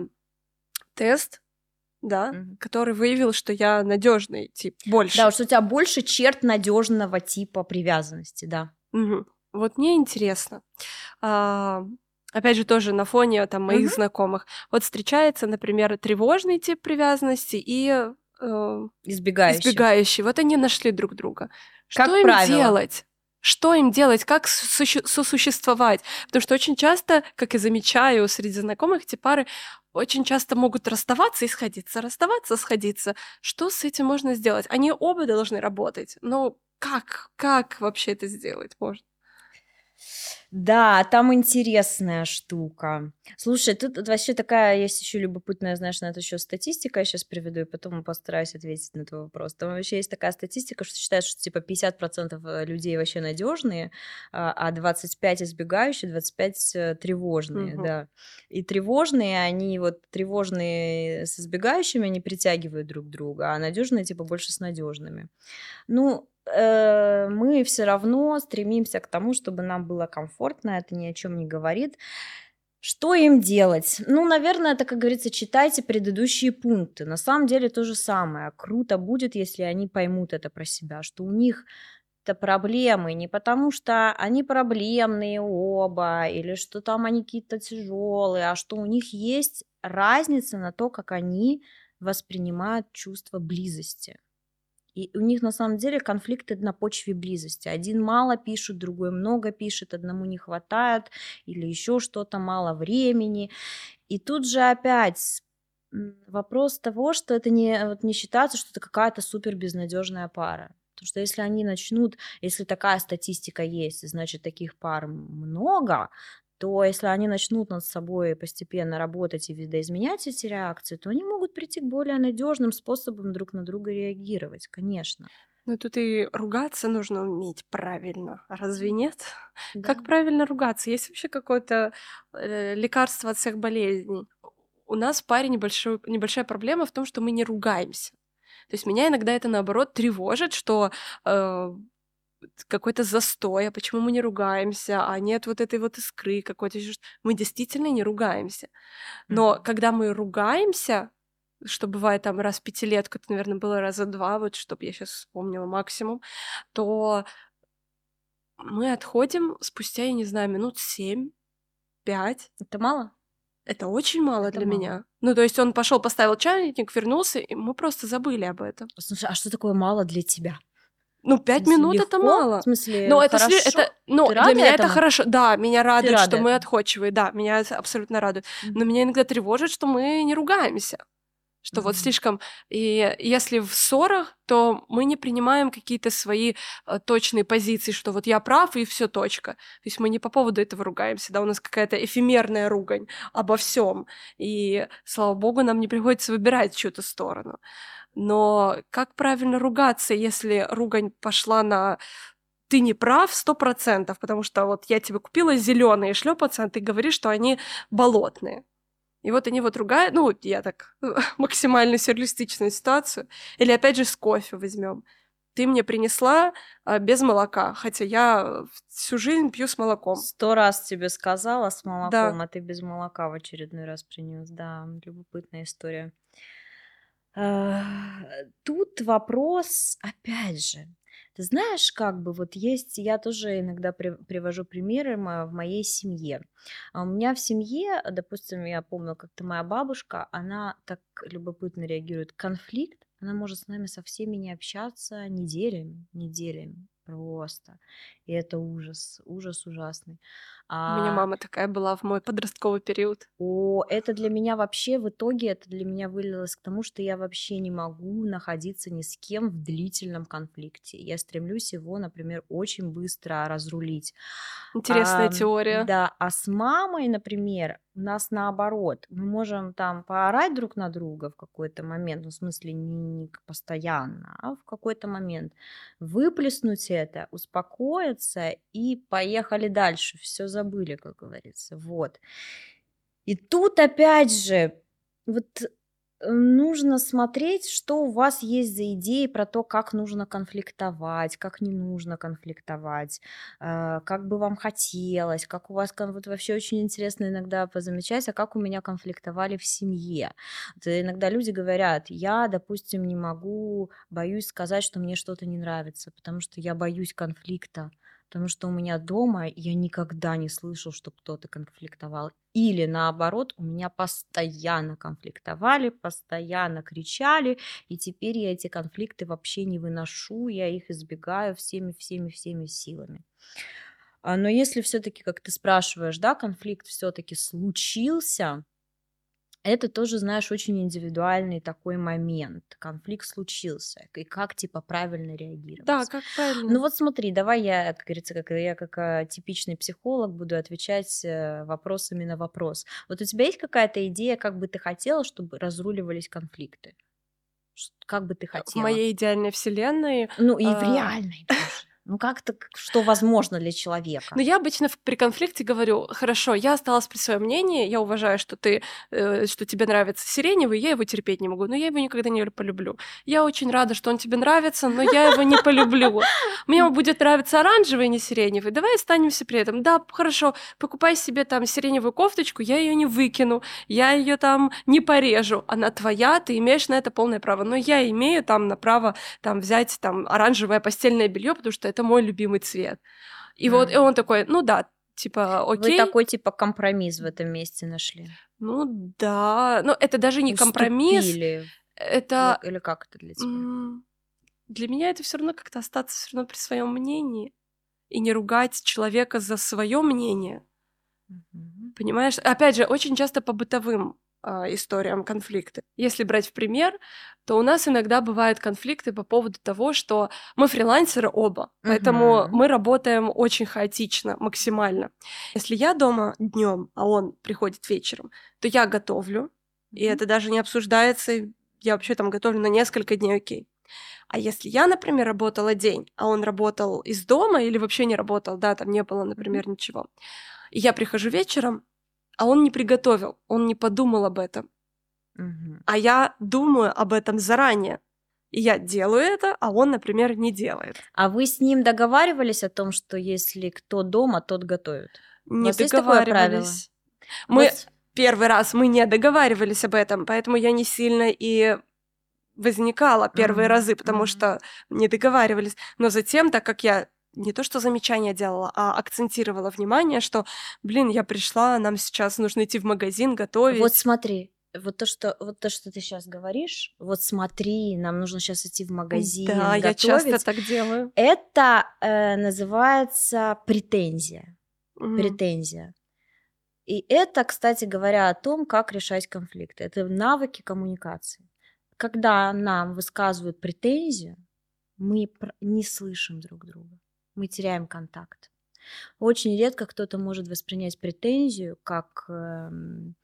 тест, да, Мгм. который выявил, что я надежный тип, больше. Да, что у тебя больше черт надежного типа привязанности, да. Мгм. Вот мне интересно. а, опять же, тоже на фоне там моих Мгм. знакомых. Вот встречается, например, тревожный тип привязанности и э, Избегающий. избегающий. Вот они нашли друг друга. Как Что им правило. делать? Что им делать? Как суще- сосуществовать? Потому что очень часто, как и замечаю среди знакомых, эти пары очень часто могут расставаться и сходиться, расставаться, сходиться. Что с этим можно сделать? Они оба должны работать. Но как? Как вообще это сделать можно? Да, там интересная штука. Слушай, тут вообще такая есть еще любопытная, знаешь, на это еще статистика, я сейчас приведу, и потом постараюсь ответить на твой вопрос. Там вообще есть такая статистика, что считают, что типа 50% людей вообще надежные, а а 25 избегающие, 25 э, тревожные, Мгм. да. И тревожные, они вот тревожные с избегающими, они притягивают друг друга, а надежные типа больше с надежными. Ну, э, мы все равно стремимся к тому, чтобы нам было комфортно, это ни о чем не говорит. Что им делать? Ну, наверное, это, как говорится, читайте предыдущие пункты. На самом деле то же самое. Круто будет, если они поймут это про себя, что у них это проблемы не потому, что они проблемные оба, или что там они какие-то тяжелые, а что у них есть разница на то, как они воспринимают чувство близости. И у них на самом деле конфликты на почве близости. Один мало пишет, другой много пишет, одному не хватает или еще что-то, мало времени. И тут же опять вопрос того, что это не, вот не считается, что это какая-то супер безнадежная пара. Потому что если они начнут, если такая статистика есть, значит, таких пар много, то если они начнут над собой постепенно работать и видоизменять эти реакции, то они могут прийти к более надежным способам друг на друга реагировать, конечно. Ну тут и ругаться нужно уметь правильно, разве нет? Да. Как правильно ругаться? Есть вообще какое-то э, лекарство от всех болезней? У нас в паре небольшой, небольшая проблема в том, что мы не ругаемся. То есть меня иногда это наоборот тревожит, что э, какой-то застой, а почему мы не ругаемся, а нет вот этой вот искры какой-то. Мы действительно не ругаемся. Но Мгм. когда мы ругаемся, что бывает там раз в пятилетку, это, наверное, было раза два, вот чтобы я сейчас вспомнила максимум, то мы отходим спустя, я не знаю, минут семь, пять. Это мало? Это очень мало Это для мало. меня. Ну, то есть он пошел, поставил чайник, вернулся, и мы просто забыли об этом. Слушай, а что такое мало для тебя? Ну, пять минут это легко? мало. В смысле, Но это, хорошо? это ну, Ты для меня это этому? хорошо. Да, меня радует, рада что мы этому? отходчивые. Да, меня это абсолютно радует. Но Мгм. меня иногда тревожит, что мы не ругаемся. Что вот Мгм. слишком... И если в ссорах, то мы не принимаем какие-то свои э, точные позиции, что вот я прав и все точка. То есть мы не по поводу этого ругаемся, да, у нас какая-то эфемерная ругань обо всем. И, слава богу, нам не приходится выбирать чью-то сторону. Но как правильно ругаться, если ругань пошла на ты не прав сто процентов, потому что вот я тебе купила зеленые шлепанцы, а ты говоришь, что они болотные. И вот они вот ругают, ну, я так максимально сюрреалистичную ситуацию. Или опять же с кофе возьмем. Ты мне принесла а, без молока, хотя я всю жизнь пью с молоком. Сто раз тебе сказала с Да. молоком, а ты без молока в очередной раз принес. Да, любопытная история. А, Тут вопрос, опять же, ты знаешь, как бы вот есть, я тоже иногда при- привожу примеры в моей семье. А У меня в семье, допустим, я помню, как-то моя бабушка, она так любопытно реагирует. Конфликт, она может с нами со всеми не общаться неделями, неделями просто. И это ужас, ужас ужасный. У меня А мама такая была в мой подростковый период. о, это для меня вообще, в итоге это для меня вылилось к тому, что я вообще не могу находиться ни с кем в длительном конфликте. Я стремлюсь его, например, очень быстро разрулить. Интересная А, теория. да, а с мамой, например, у нас наоборот. Мы можем там поорать друг на друга в какой-то момент, ну, в смысле, не, постоянно, а в какой-то момент выплеснуть это, успокоиться и поехали дальше. Все забыли, как говорится. Вот. И тут опять же, вот э, нужно смотреть, что у вас есть за идеи про то, как нужно конфликтовать, как не нужно конфликтовать, э, как бы вам хотелось, как у вас, вот вообще очень интересно иногда позамечать, а как у меня конфликтовали в семье. Вот иногда люди говорят, я, допустим, не могу, боюсь сказать, что мне что-то не нравится, потому что я боюсь конфликта. Потому что у меня дома я никогда не слышал, что кто-то конфликтовал. Или наоборот, у меня постоянно конфликтовали, постоянно кричали, и теперь я эти конфликты вообще не выношу, я их избегаю всеми, всеми, всеми силами. А, Но если все-таки, как ты спрашиваешь, да, конфликт все-таки случился, это тоже, знаешь, очень индивидуальный такой момент. Конфликт случился, и как, типа, правильно Да, реагировать. как Ну правильно. вот смотри, давай я, как говорится, как я как а, типичный психолог буду отвечать э, вопросами на вопрос. Вот у тебя есть какая-то идея, как бы ты хотела, чтобы разруливались конфликты? Как бы ты В хотела? моей идеальной вселенной Ну и в а, реальной тоже. Ну как-то, что возможно для человека? Но я обычно при конфликте говорю, хорошо, я осталась при своем мнении, я уважаю, что ты, э, что тебе нравится сиреневый, я его терпеть не могу, но я его никогда не полюблю. Я очень рада, что он тебе нравится, но я его не полюблю. Мне будет нравиться оранжевый, не сиреневый. Давай останемся при этом. Да, хорошо, покупай себе там сиреневую кофточку, я ее не выкину, я ее там не порежу. Она твоя, ты имеешь на это полное право. Но я имею там на право там взять там оранжевое постельное белье, потому что это мой любимый цвет. И вот, и он такой, ну да, типа, Вы окей, такой типа компромисс в этом месте нашли? ну да, но это даже не компромисс, Уступили? это Или, как это для тебя? для меня это все равно как-то остаться все равно при своем мнении и не ругать человека за свое мнение, Мгм. понимаешь? Опять же, очень часто по бытовым историям конфликты. Если брать в пример, то у нас иногда бывают конфликты по поводу того, что мы фрилансеры оба, поэтому Мгм. мы работаем очень хаотично, максимально. Если я дома днем, а он приходит вечером, то я готовлю, и Мгм. это даже не обсуждается. и Я вообще там готовлю на несколько дней, окей. А если я, например, работала день, а он работал из дома или вообще не работал, да, там не было, например, ничего, и я прихожу вечером, а он не приготовил, он не подумал об этом, а я думаю об этом заранее. И я делаю это, а он, например, не делает. А вы с ним договаривались о том, что если кто дома, тот готовит? Не договаривались. Мы Вот первый раз мы не договаривались об этом, поэтому я не сильно и возникала первые Мгм, разы, потому мгм. что не договаривались. Но затем, так как я не то что замечания делала, а акцентировала внимание, что, блин, я пришла, нам сейчас нужно идти в магазин, готовить. Вот смотри, вот то, что, вот то, что ты сейчас говоришь, вот смотри, нам нужно сейчас идти в магазин, да, я готовить. часто так делаю. Это э, называется претензия. Мгм. Претензия. И это, кстати говоря, о том, как решать конфликты. Это навыки коммуникации. Когда нам высказывают претензию, мы не слышим друг друга. Мы теряем контакт. Очень редко кто-то может воспринять претензию как эм,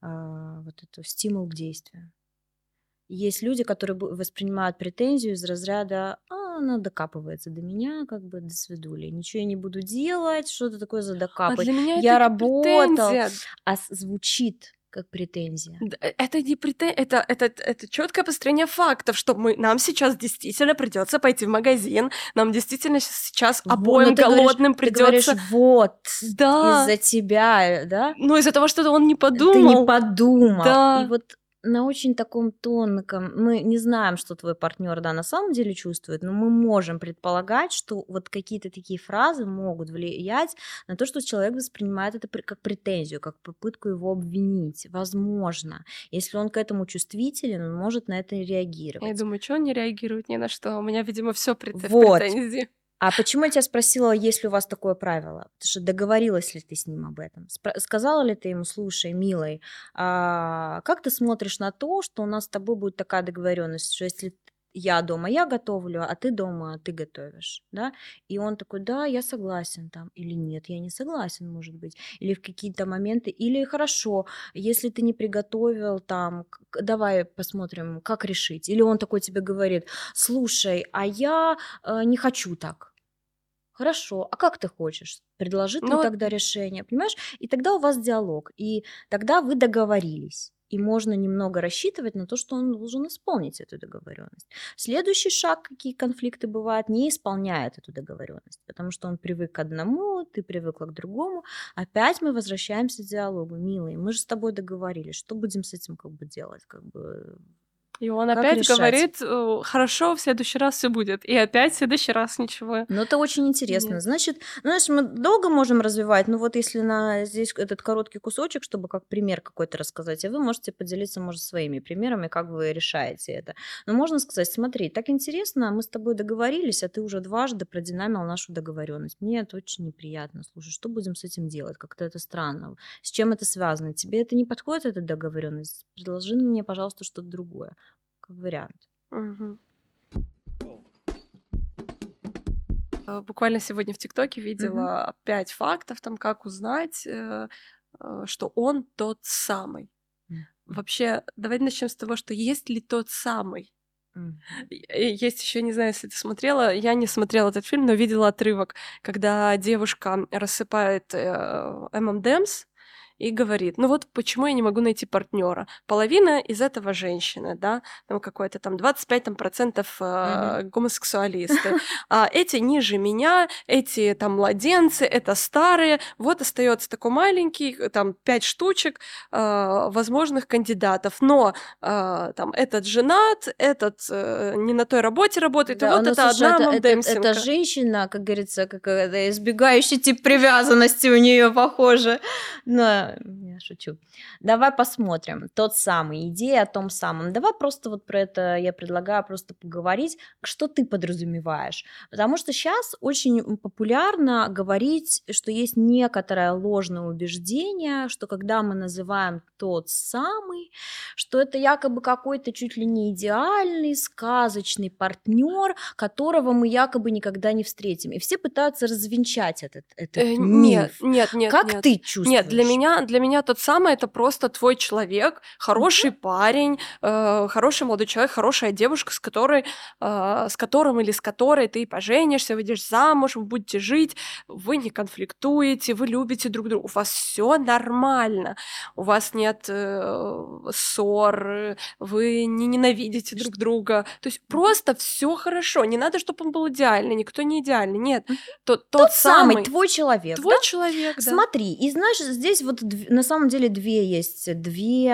а, вот эту стимул к действию. Есть люди, которые воспринимают претензию из разряда «А, она докапывается до меня, как бы до свидули, ничего я не буду делать, что-то такое за А докапывать». для меня Я работал, претензия. а звучит как претензия. Э, Это не претен... это, это, это четкое построение фактов, что мы, нам сейчас действительно придется пойти в магазин, нам действительно сейчас Вот, обоим ты говоришь- голодным Ты говоришь, придется. вот, Да. из-за тебя, да? Ну, из-за того, что он не Ты подумал. не подумал. Да. И вот на очень таком тонком, мы не знаем, что твой партнер, да, на самом деле чувствует, но мы можем предполагать, что вот какие-то такие фразы могут влиять на то, что человек воспринимает это как претензию, как попытку его обвинить. Возможно. Если он к этому чувствителен, он может на это реагировать. Я думаю, что он не реагирует ни на что. У меня, видимо, все Вот. претензии. А почему я тебя спросила, есть ли у вас такое правило? Потому что договорилась ли ты с ним об этом? Спро- сказала ли ты ему, слушай, милый, а как ты смотришь на то, что у нас с тобой будет такая договоренность, что если я дома, я готовлю, а ты дома, ты готовишь, да? И он такой, да, я согласен там, или нет, я не согласен, может быть, или в какие-то моменты, или хорошо, если ты не приготовил там, давай посмотрим, как решить. Или он такой тебе говорит, слушай, а я э, не хочу так. Хорошо, а как ты хочешь? Предложи ты Ну, тогда решение, понимаешь? И тогда у вас диалог, и тогда вы договорились. И можно немного рассчитывать на то, что он должен исполнить эту договоренность. Следующий шаг, какие конфликты бывают, не исполняет эту договоренность, потому что он привык к одному, ты привыкла к другому. Опять мы возвращаемся к диалогу. Милый, мы же с тобой договорились, что будем с этим как бы делать? Как бы И он Как опять решать? говорит, хорошо, в следующий раз все будет. И опять в следующий раз ничего. Ну, это очень интересно. Нет. Значит, знаешь, мы долго можем развивать, но вот если на здесь этот короткий кусочек, чтобы как пример какой-то рассказать, а вы можете поделиться, может, своими примерами, как вы решаете это. Но можно сказать, смотри, так интересно, мы с тобой договорились, а ты уже дважды продинамил нашу договоренность. Мне это очень неприятно. Слушай, что будем с этим делать? Как-то это странно. С чем это связано? Тебе это не подходит, эта договоренность? Предложи мне, пожалуйста, что-то другое, как вариант. Э, Буквально сегодня в ТикТоке видела пять фактов, там, как узнать, э, э, что он тот самый. Вообще, давайте начнем с того, что есть ли тот самый. И Есть еще, не знаю, если ты смотрела, я не смотрела этот фильм, но видела отрывок, когда девушка рассыпает э, M&M's и говорит, ну вот почему я не могу найти партнера? Половина из этого женщины, да, там какой-то там 25 там, процентов э, гомосексуалисты, а эти ниже меня, эти там младенцы, это старые, вот остается такой маленький, э, там пять штучек э, возможных кандидатов, но э, там этот женат, этот э, не на той работе работает, и Да, вот ну, это слушай, одна это, это, это женщина, как говорится, как это, избегающий тип привязанности у нее похоже. Да, да, я шучу. Давай посмотрим. Тот самый, идея о том самом. Давай просто вот про это я предлагаю просто поговорить, что ты подразумеваешь. Потому что сейчас очень популярно говорить, что есть некоторое ложное убеждение, что когда мы называем тот самый, что это якобы какой-то чуть ли не идеальный, сказочный партнер, которого мы якобы никогда не встретим. И все пытаются развенчать этот, этот Э, миф. нет, нет, нет, Как нет. ты чувствуешь? Нет, для меня, для меня тот самый это просто твой человек, хороший парень, э, хороший молодой человек, хорошая девушка, с которой, э, с которым или с которой ты поженишься, выйдешь замуж, вы будете жить, вы не конфликтуете, вы любите друг друга, у вас все нормально, у вас нет э, ссор, вы не ненавидите друг друга, то есть просто все хорошо, не надо, чтобы он был идеальный, никто не идеальный, нет, тот, Тот тот самый, самый, твой человек, твой да? человек, да. Смотри, и знаешь, здесь вот на самом деле две есть, две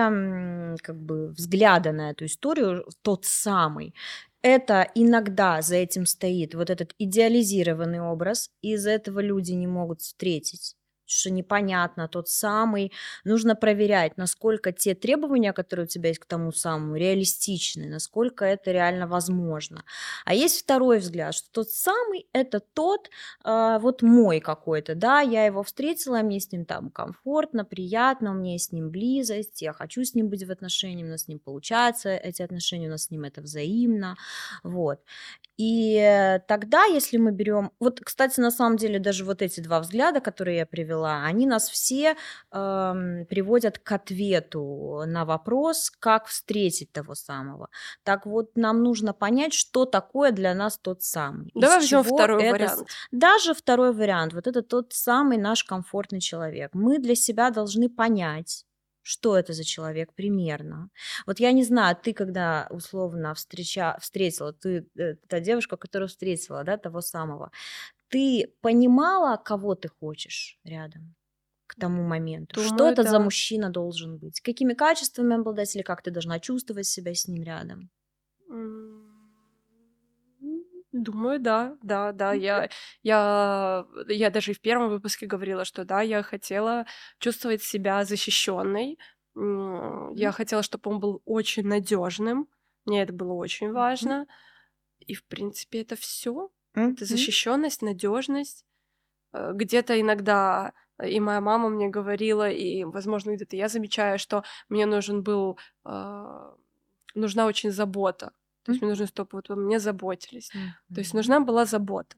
как бы взгляда на эту историю, тот самый. Это иногда за этим стоит вот этот идеализированный образ, и из-за этого люди не могут встретить что непонятно, тот самый. Нужно проверять, насколько те требования, которые у тебя есть к тому самому, реалистичны, насколько это реально возможно. А есть второй взгляд, что тот самый – это тот, а, вот мой какой-то, да, я его встретила, мне с ним там комфортно, приятно, у меня с ним близость, я хочу с ним быть в отношениях, у нас с ним получается эти отношения, у нас с ним это взаимно, вот. И э, тогда, если мы берем, вот, кстати, на самом деле даже вот эти два взгляда, которые я привела, они нас все эм, приводят к ответу на вопрос, как встретить того самого. Так вот, нам нужно понять, что такое для нас тот самый. Давай возьмем второй это вариант. даже второй вариант, вот это тот самый наш комфортный человек. Мы для себя должны понять, что это за человек примерно. Вот я не знаю, ты когда условно встреча, встретила, ты э, та девушка, которую встретила, да, того самого, ты понимала, кого ты хочешь рядом к тому моменту? что Думаю, это за да. мужчина должен быть? Какими качествами обладать или как ты должна чувствовать себя с ним рядом? Думаю, да, да, да. Я, я, я даже и в первом выпуске говорила, что да, я хотела чувствовать себя защищенной. Я хотела, чтобы он был очень надежным. Мне это было очень важно. И в принципе это все. Это Мгм. защищенность, надежность. Э, Где-то иногда э, и моя мама мне говорила, и, возможно, где-то я замечаю, что мне нужен был, а, нужна очень забота. То есть мне нужно, чтобы вот обо мне заботились. То есть Мгм. нужна была забота.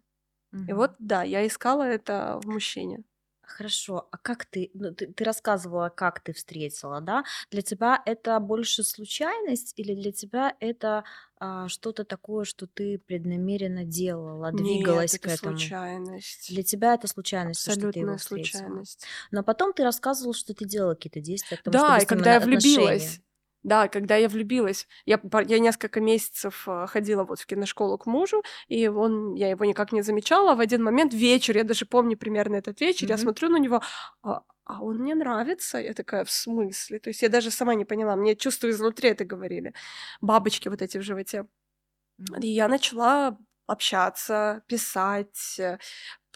И Мгм. вот, да, я искала это в мужчине. Хорошо, а как ты, ну, ты, ты рассказывала, как ты встретила, да? Для тебя это больше случайность или для тебя это а, что-то такое, что ты преднамеренно делала, Нет, двигалась к это этому? случайность. Для тебя это случайность, то, что ты его Абсолютная встретила. случайность. Но потом ты рассказывала, что ты делала какие-то действия к тому, Да, чтобы и когда я на- влюбилась, отношения. Да, когда я влюбилась, я, я несколько месяцев э, ходила вот в киношколу к мужу, и он, я его никак не замечала. В один момент вечер, я даже помню примерно этот вечер, я Мгм. смотрю на него, а, а он мне нравится. Я такая, в смысле? То есть я даже сама не поняла, мне чувства изнутри это говорили. Бабочки вот эти в животе. Мгм. И я начала общаться, писать,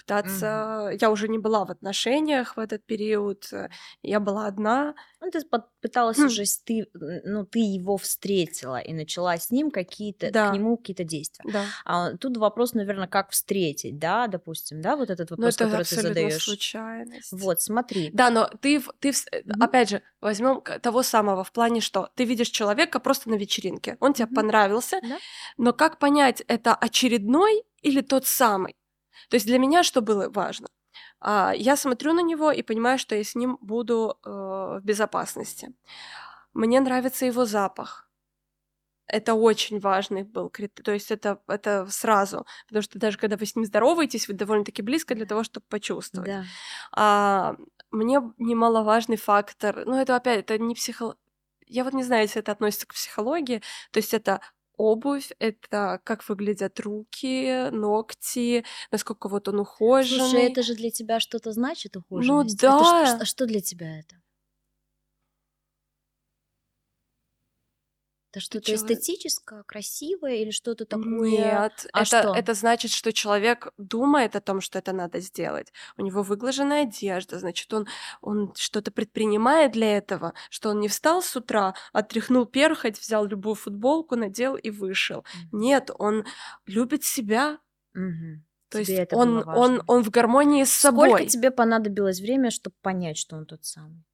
пытаться... Я уже не была в отношениях в этот период, э, я была одна. Ну, ты под- пыталась Хм. уже, ты, ну, ты его встретила и начала с ним какие-то, к Да, нему какие-то действия. да. А тут вопрос, наверное, как встретить, да, допустим, да, вот этот Но вопрос, это который ты задаешь. случайность. Вот, смотри. Да, но ты, ты Мгм. опять же, возьмем того самого в плане, что ты видишь человека просто на вечеринке, он тебе Мгм. понравился, Да. но как понять, это очередной или тот самый? То есть для меня что было важно? А, я смотрю на него и понимаю, что я с ним буду э, в безопасности. Мне нравится его запах. Это очень важный был критерий. То есть это, это сразу. Потому что даже когда вы с ним здороваетесь, вы довольно-таки близко для того, чтобы почувствовать. Да. А, мне немаловажный фактор, ну это опять, это не психо... Я вот не знаю, если это относится к психологии, то есть это обувь, это как выглядят руки, ногти, насколько вот он ухоженный. Слушай, это же для тебя что-то значит, Ну ухоженность? Это ж- да. ш- что для тебя это? Это что-то чело- эстетическое, красивое или что-то такое? Нет, А это, что? это значит, что человек думает о том, что это надо сделать. У него выглаженная одежда, значит, он, он что-то предпринимает для этого, что он не встал с утра, отряхнул перхоть, взял любую футболку, надел и вышел. Мгм. Нет, он любит себя, Мгм. то Тебе есть он, он, он в гармонии с Сколько собой. тебе понадобилось время, чтобы понять, что он тот самый?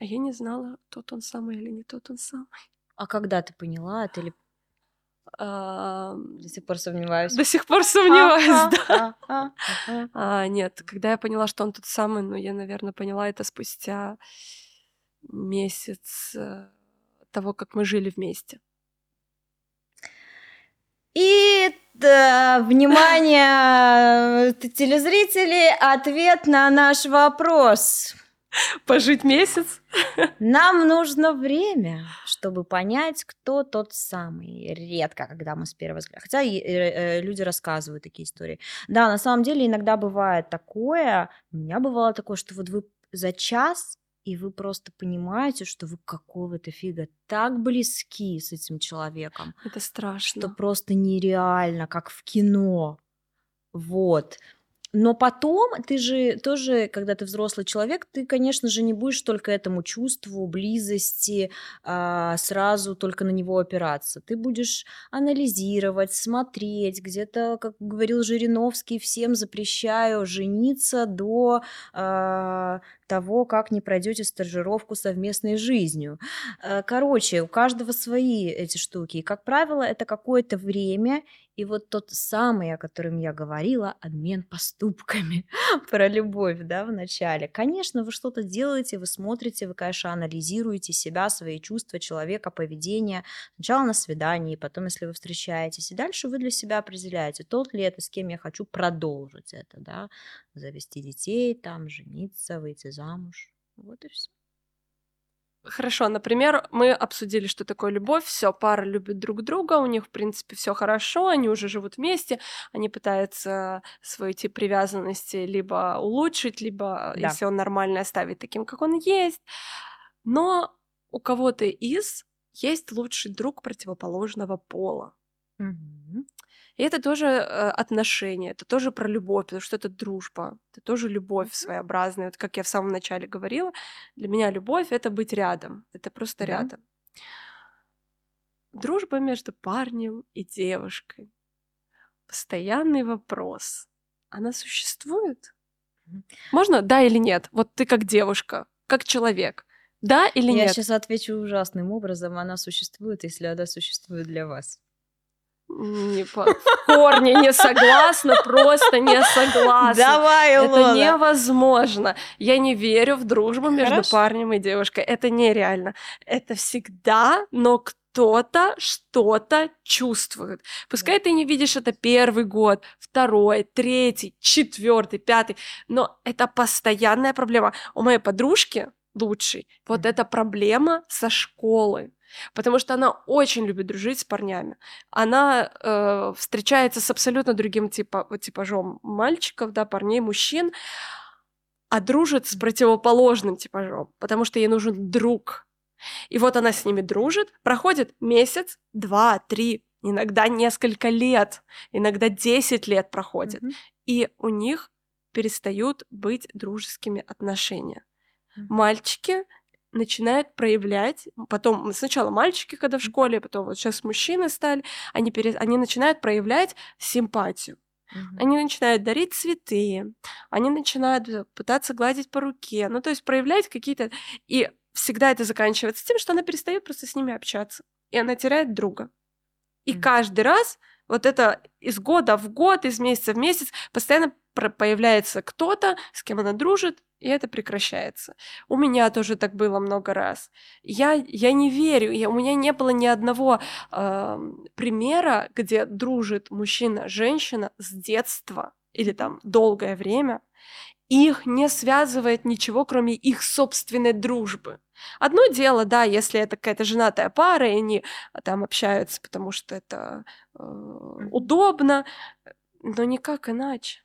А я не знала, тот он самый или не тот он самый. А когда ты поняла это или Ам, до сих пор сомневаюсь? До сих пор сомневаюсь, да. А, а. А, нет, когда я поняла, что он тот самый, ну, я, наверное, поняла это спустя месяц э, того, как мы жили вместе. И да, внимание, т- телезрители, ответ на наш вопрос. Пожить месяц? Нам нужно время, чтобы понять, кто тот самый. Редко, когда мы с первого взгляда. Хотя э, э, люди рассказывают такие истории. Да, на самом деле иногда бывает такое. У меня бывало такое, что вот вы за час и вы просто понимаете, что вы какого-то фига так близки с этим человеком, Это что страшно. просто нереально, как в кино. Вот. Но потом ты же тоже, когда ты взрослый человек, ты, конечно же, не будешь только этому чувству близости а, сразу только на него опираться. Ты будешь анализировать, смотреть. Где-то, как говорил Жириновский, всем запрещаю жениться до а, того, как не пройдете стажировку совместной жизнью. Э, Короче, у каждого свои эти штуки. И, как правило, это какое-то время, и вот тот самый, о котором я говорила, обмен поступками про любовь, да, в начале. Конечно, вы что-то делаете, вы смотрите, вы, конечно, анализируете себя, свои чувства человека, поведение. Сначала на свидании, потом, если вы встречаетесь. И дальше вы для себя определяете, тот ли это, с кем я хочу продолжить это, да, завести детей, там, жениться, выйти замуж. Вот и все. Хорошо, например, мы обсудили, что такое любовь, все, пара любит друг друга, у них, в принципе, все хорошо, они уже живут вместе, они пытаются свой тип привязанности либо улучшить, либо, Да. если он нормальный, оставить таким, как он есть. Но у кого-то из есть лучший друг противоположного пола. Мгм. И это тоже э, отношения, это тоже про любовь, потому что это дружба, это тоже любовь Мгм. своеобразная. Вот как я в самом начале говорила, для меня любовь это быть рядом, это просто Да. рядом. Дружба между парнем и девушкой. Постоянный вопрос. Она существует? Мгм. Можно да или нет? Вот ты как девушка, как человек. Да или Я нет? сейчас отвечу ужасным образом. Она существует, если она существует для вас. Не по... В корне не согласна, просто не согласна. Давай, Это Илона. невозможно. Я не верю в дружбу между Хорошо. парнем и девушкой. Это нереально. Это всегда, но кто-то что-то чувствует. Пускай ты не видишь это первый год, второй, третий, четвертый, пятый, но это постоянная проблема. У моей подружки лучшей вот эта проблема со школы. Потому что она очень любит дружить с парнями. Она э, встречается с абсолютно другим типа, типажом мальчиков, да, парней, мужчин, а дружит с противоположным типажом, потому что ей нужен друг. И вот она с ними дружит, проходит месяц, два, три, иногда несколько лет, иногда 10 лет проходит, Мгм. и у них перестают быть дружескими отношения. Мальчики начинают проявлять, потом сначала мальчики, когда в школе, потом вот сейчас мужчины стали, они, пере- они начинают проявлять симпатию. Мгм. Они начинают дарить цветы, они начинают э, пытаться гладить по руке, ну то есть проявлять какие-то... И всегда это заканчивается тем, что она перестает просто с ними общаться, и она теряет друга. И Мгм. каждый раз вот это из года в год, из месяца в месяц постоянно появляется кто-то, с кем она дружит, и это прекращается. У меня тоже так было много раз. Я, я не верю, я, у меня не было ни одного ам, примера, где дружит мужчина-женщина с детства или там долгое время, их не связывает ничего, кроме их собственной дружбы. Одно дело, да, если это какая-то женатая пара, и они а, там общаются, потому что это э, удобно, но никак иначе.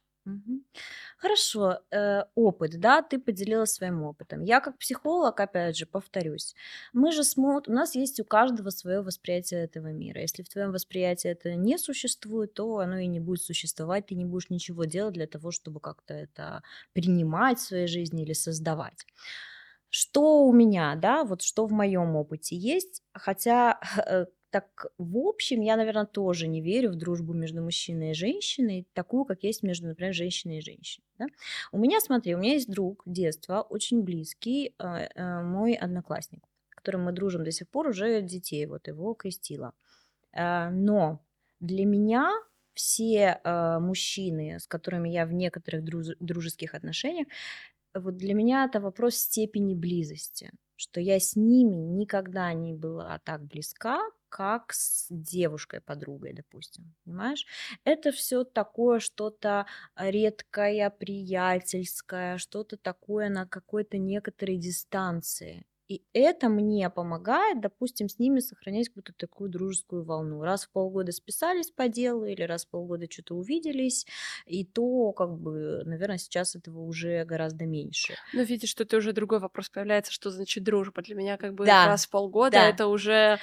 Хорошо, э, опыт, да, ты поделилась своим опытом. Я как психолог, опять же, повторюсь, мы же смотрим, у нас есть у каждого свое восприятие этого мира. Если в твоем восприятии это не существует, то оно и не будет существовать, ты не будешь ничего делать для того, чтобы как-то это принимать в своей жизни или создавать. Что у меня, да, вот что в моем опыте есть, хотя э, так, в общем, я, наверное, тоже не верю в дружбу между мужчиной и женщиной, такую, как есть между, например, женщиной и женщиной. Да? У меня, смотри, у меня есть друг детства, очень близкий, э, э, мой одноклассник, с которым мы дружим до сих пор, уже детей, вот его крестила. Э, но для меня все мужчины, с которыми я в некоторых дружеских отношениях, вот для меня это вопрос степени близости, что я с ними никогда не была так близка, как с девушкой-подругой, допустим, понимаешь? Это все такое что-то редкое, приятельское, что-то такое на какой-то некоторой дистанции. И это мне помогает, допустим, с ними сохранять какую-то такую дружескую волну. Раз в полгода списались по делу или раз в полгода что-то увиделись, и то, как бы, наверное, сейчас этого уже гораздо меньше. Ну, видишь, что это уже другой вопрос появляется, что значит дружба. Для меня как бы Да, раз в полгода да. это уже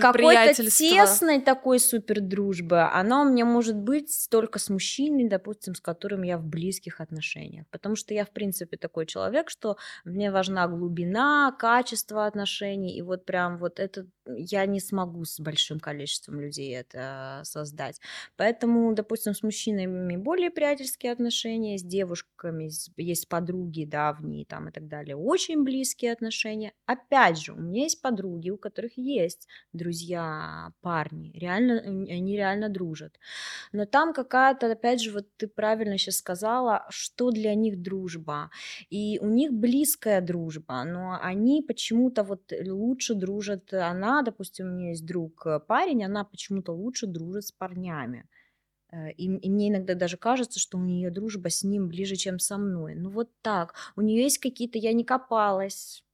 какой-то тесной такой супер дружбы, она у меня может быть только с мужчиной, допустим, с которым я в близких отношениях. Потому что я, в принципе, такой человек, что мне важна глубина, качество отношений, и вот прям вот это я не смогу с большим количеством людей это создать. Поэтому, допустим, с мужчинами более приятельские отношения, с девушками есть подруги давние там и так далее, очень близкие отношения. Опять же, у меня есть подруги, у которых есть друзья, парни, реально, они реально дружат. Но там какая-то, опять же, вот ты правильно сейчас сказала, что для них дружба. И у них близкая дружба, но они почему-то вот лучше дружат, она, допустим, у меня есть друг э, парень, она почему-то лучше дружит с парнями. Э, И, и мне иногда даже кажется, что у нее дружба с ним ближе, чем со мной. Ну вот так. У нее есть какие-то, я не копалась,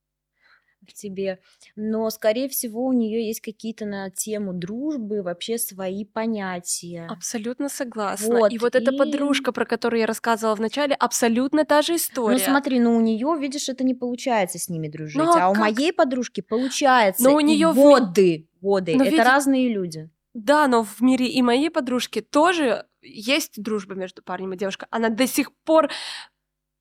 в тебе. Но, скорее всего, у нее есть какие-то на тему дружбы вообще свои понятия. Абсолютно согласна. Вот, И вот эта и... подружка, про которую я рассказывала в начале, абсолютно та же Ну, история. смотри, ну у нее, видишь, это не получается с ними дружить, Ну, а а у как? моей подружки получается. Но у и неё в ми- годы, годы. Но это види- разные люди. Да, но в мире и моей подружки тоже есть дружба между парнем и девушкой. Она до сих пор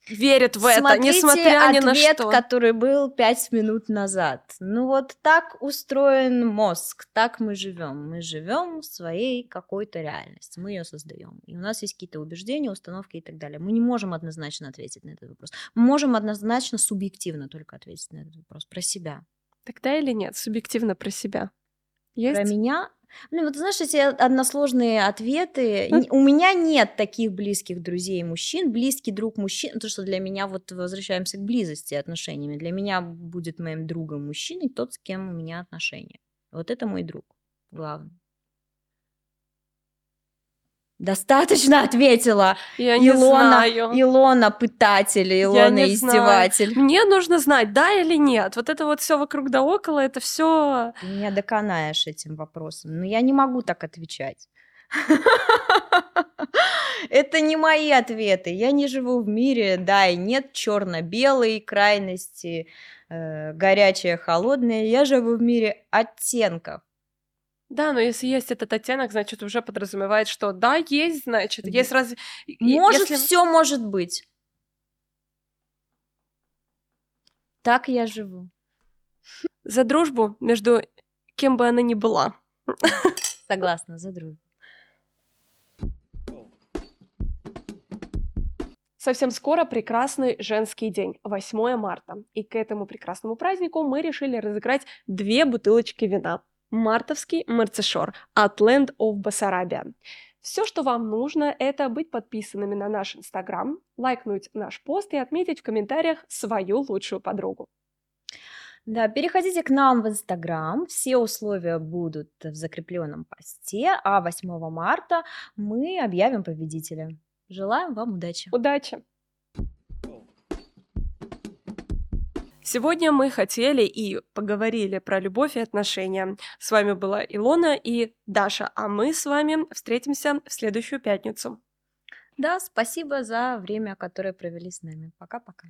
верит в это, Смотрите несмотря ни на ответ, что. который был пять минут назад. Ну вот так устроен мозг, так мы живем. Мы живем в своей какой-то реальности, мы ее создаем. И у нас есть какие-то убеждения, установки и так далее. Мы не можем однозначно ответить на этот вопрос. Мы можем однозначно субъективно только ответить на этот вопрос про себя. Тогда или нет, субъективно про себя. Есть? Про меня? Блин, вот знаешь, эти односложные ответы. Ну Н- У меня нет таких близких друзей мужчин. Близкий друг мужчин, то, что для меня, вот возвращаемся к близости отношениями. Для меня будет моим другом мужчиной тот, с кем у меня отношения. Вот это мой друг, главный. Достаточно ответила. Я не Илона, знаю. Илона пытатель, Я Илона не знаю. издеватель. Мне нужно знать, да или нет. Вот это вот все вокруг да около, это все. Меня доконаешь этим вопросом. Но я не могу так отвечать. Это не мои ответы. Я не живу в мире, да, и нет черно-белой крайности, э, горячее, холодное. Я живу в мире оттенков. Да, но если есть этот оттенок, значит, уже подразумевает, что да, есть, значит, Д- есть разве... Может, если- все может быть. Так я живу. За дружбу между кем бы она ни была. Согласна, за дружбу. Совсем скоро прекрасный женский день, 8 марта. И к этому прекрасному празднику мы решили разыграть две бутылочки вина. Мартовский Мерцешор от Land of Bessarabia. Все, что вам нужно, это быть подписанными на наш Инстаграм, лайкнуть наш пост и отметить в комментариях свою лучшую подругу. Да, переходите к нам в Инстаграм, все условия будут в закрепленном посте, а 8 марта мы объявим победителя. Желаем вам удачи. Удачи! Сегодня мы хотели и поговорили про любовь и отношения. С вами была Илона и Даша, а мы с вами встретимся в следующую пятницу. Да, спасибо за время, которое провели с нами. Пока-пока.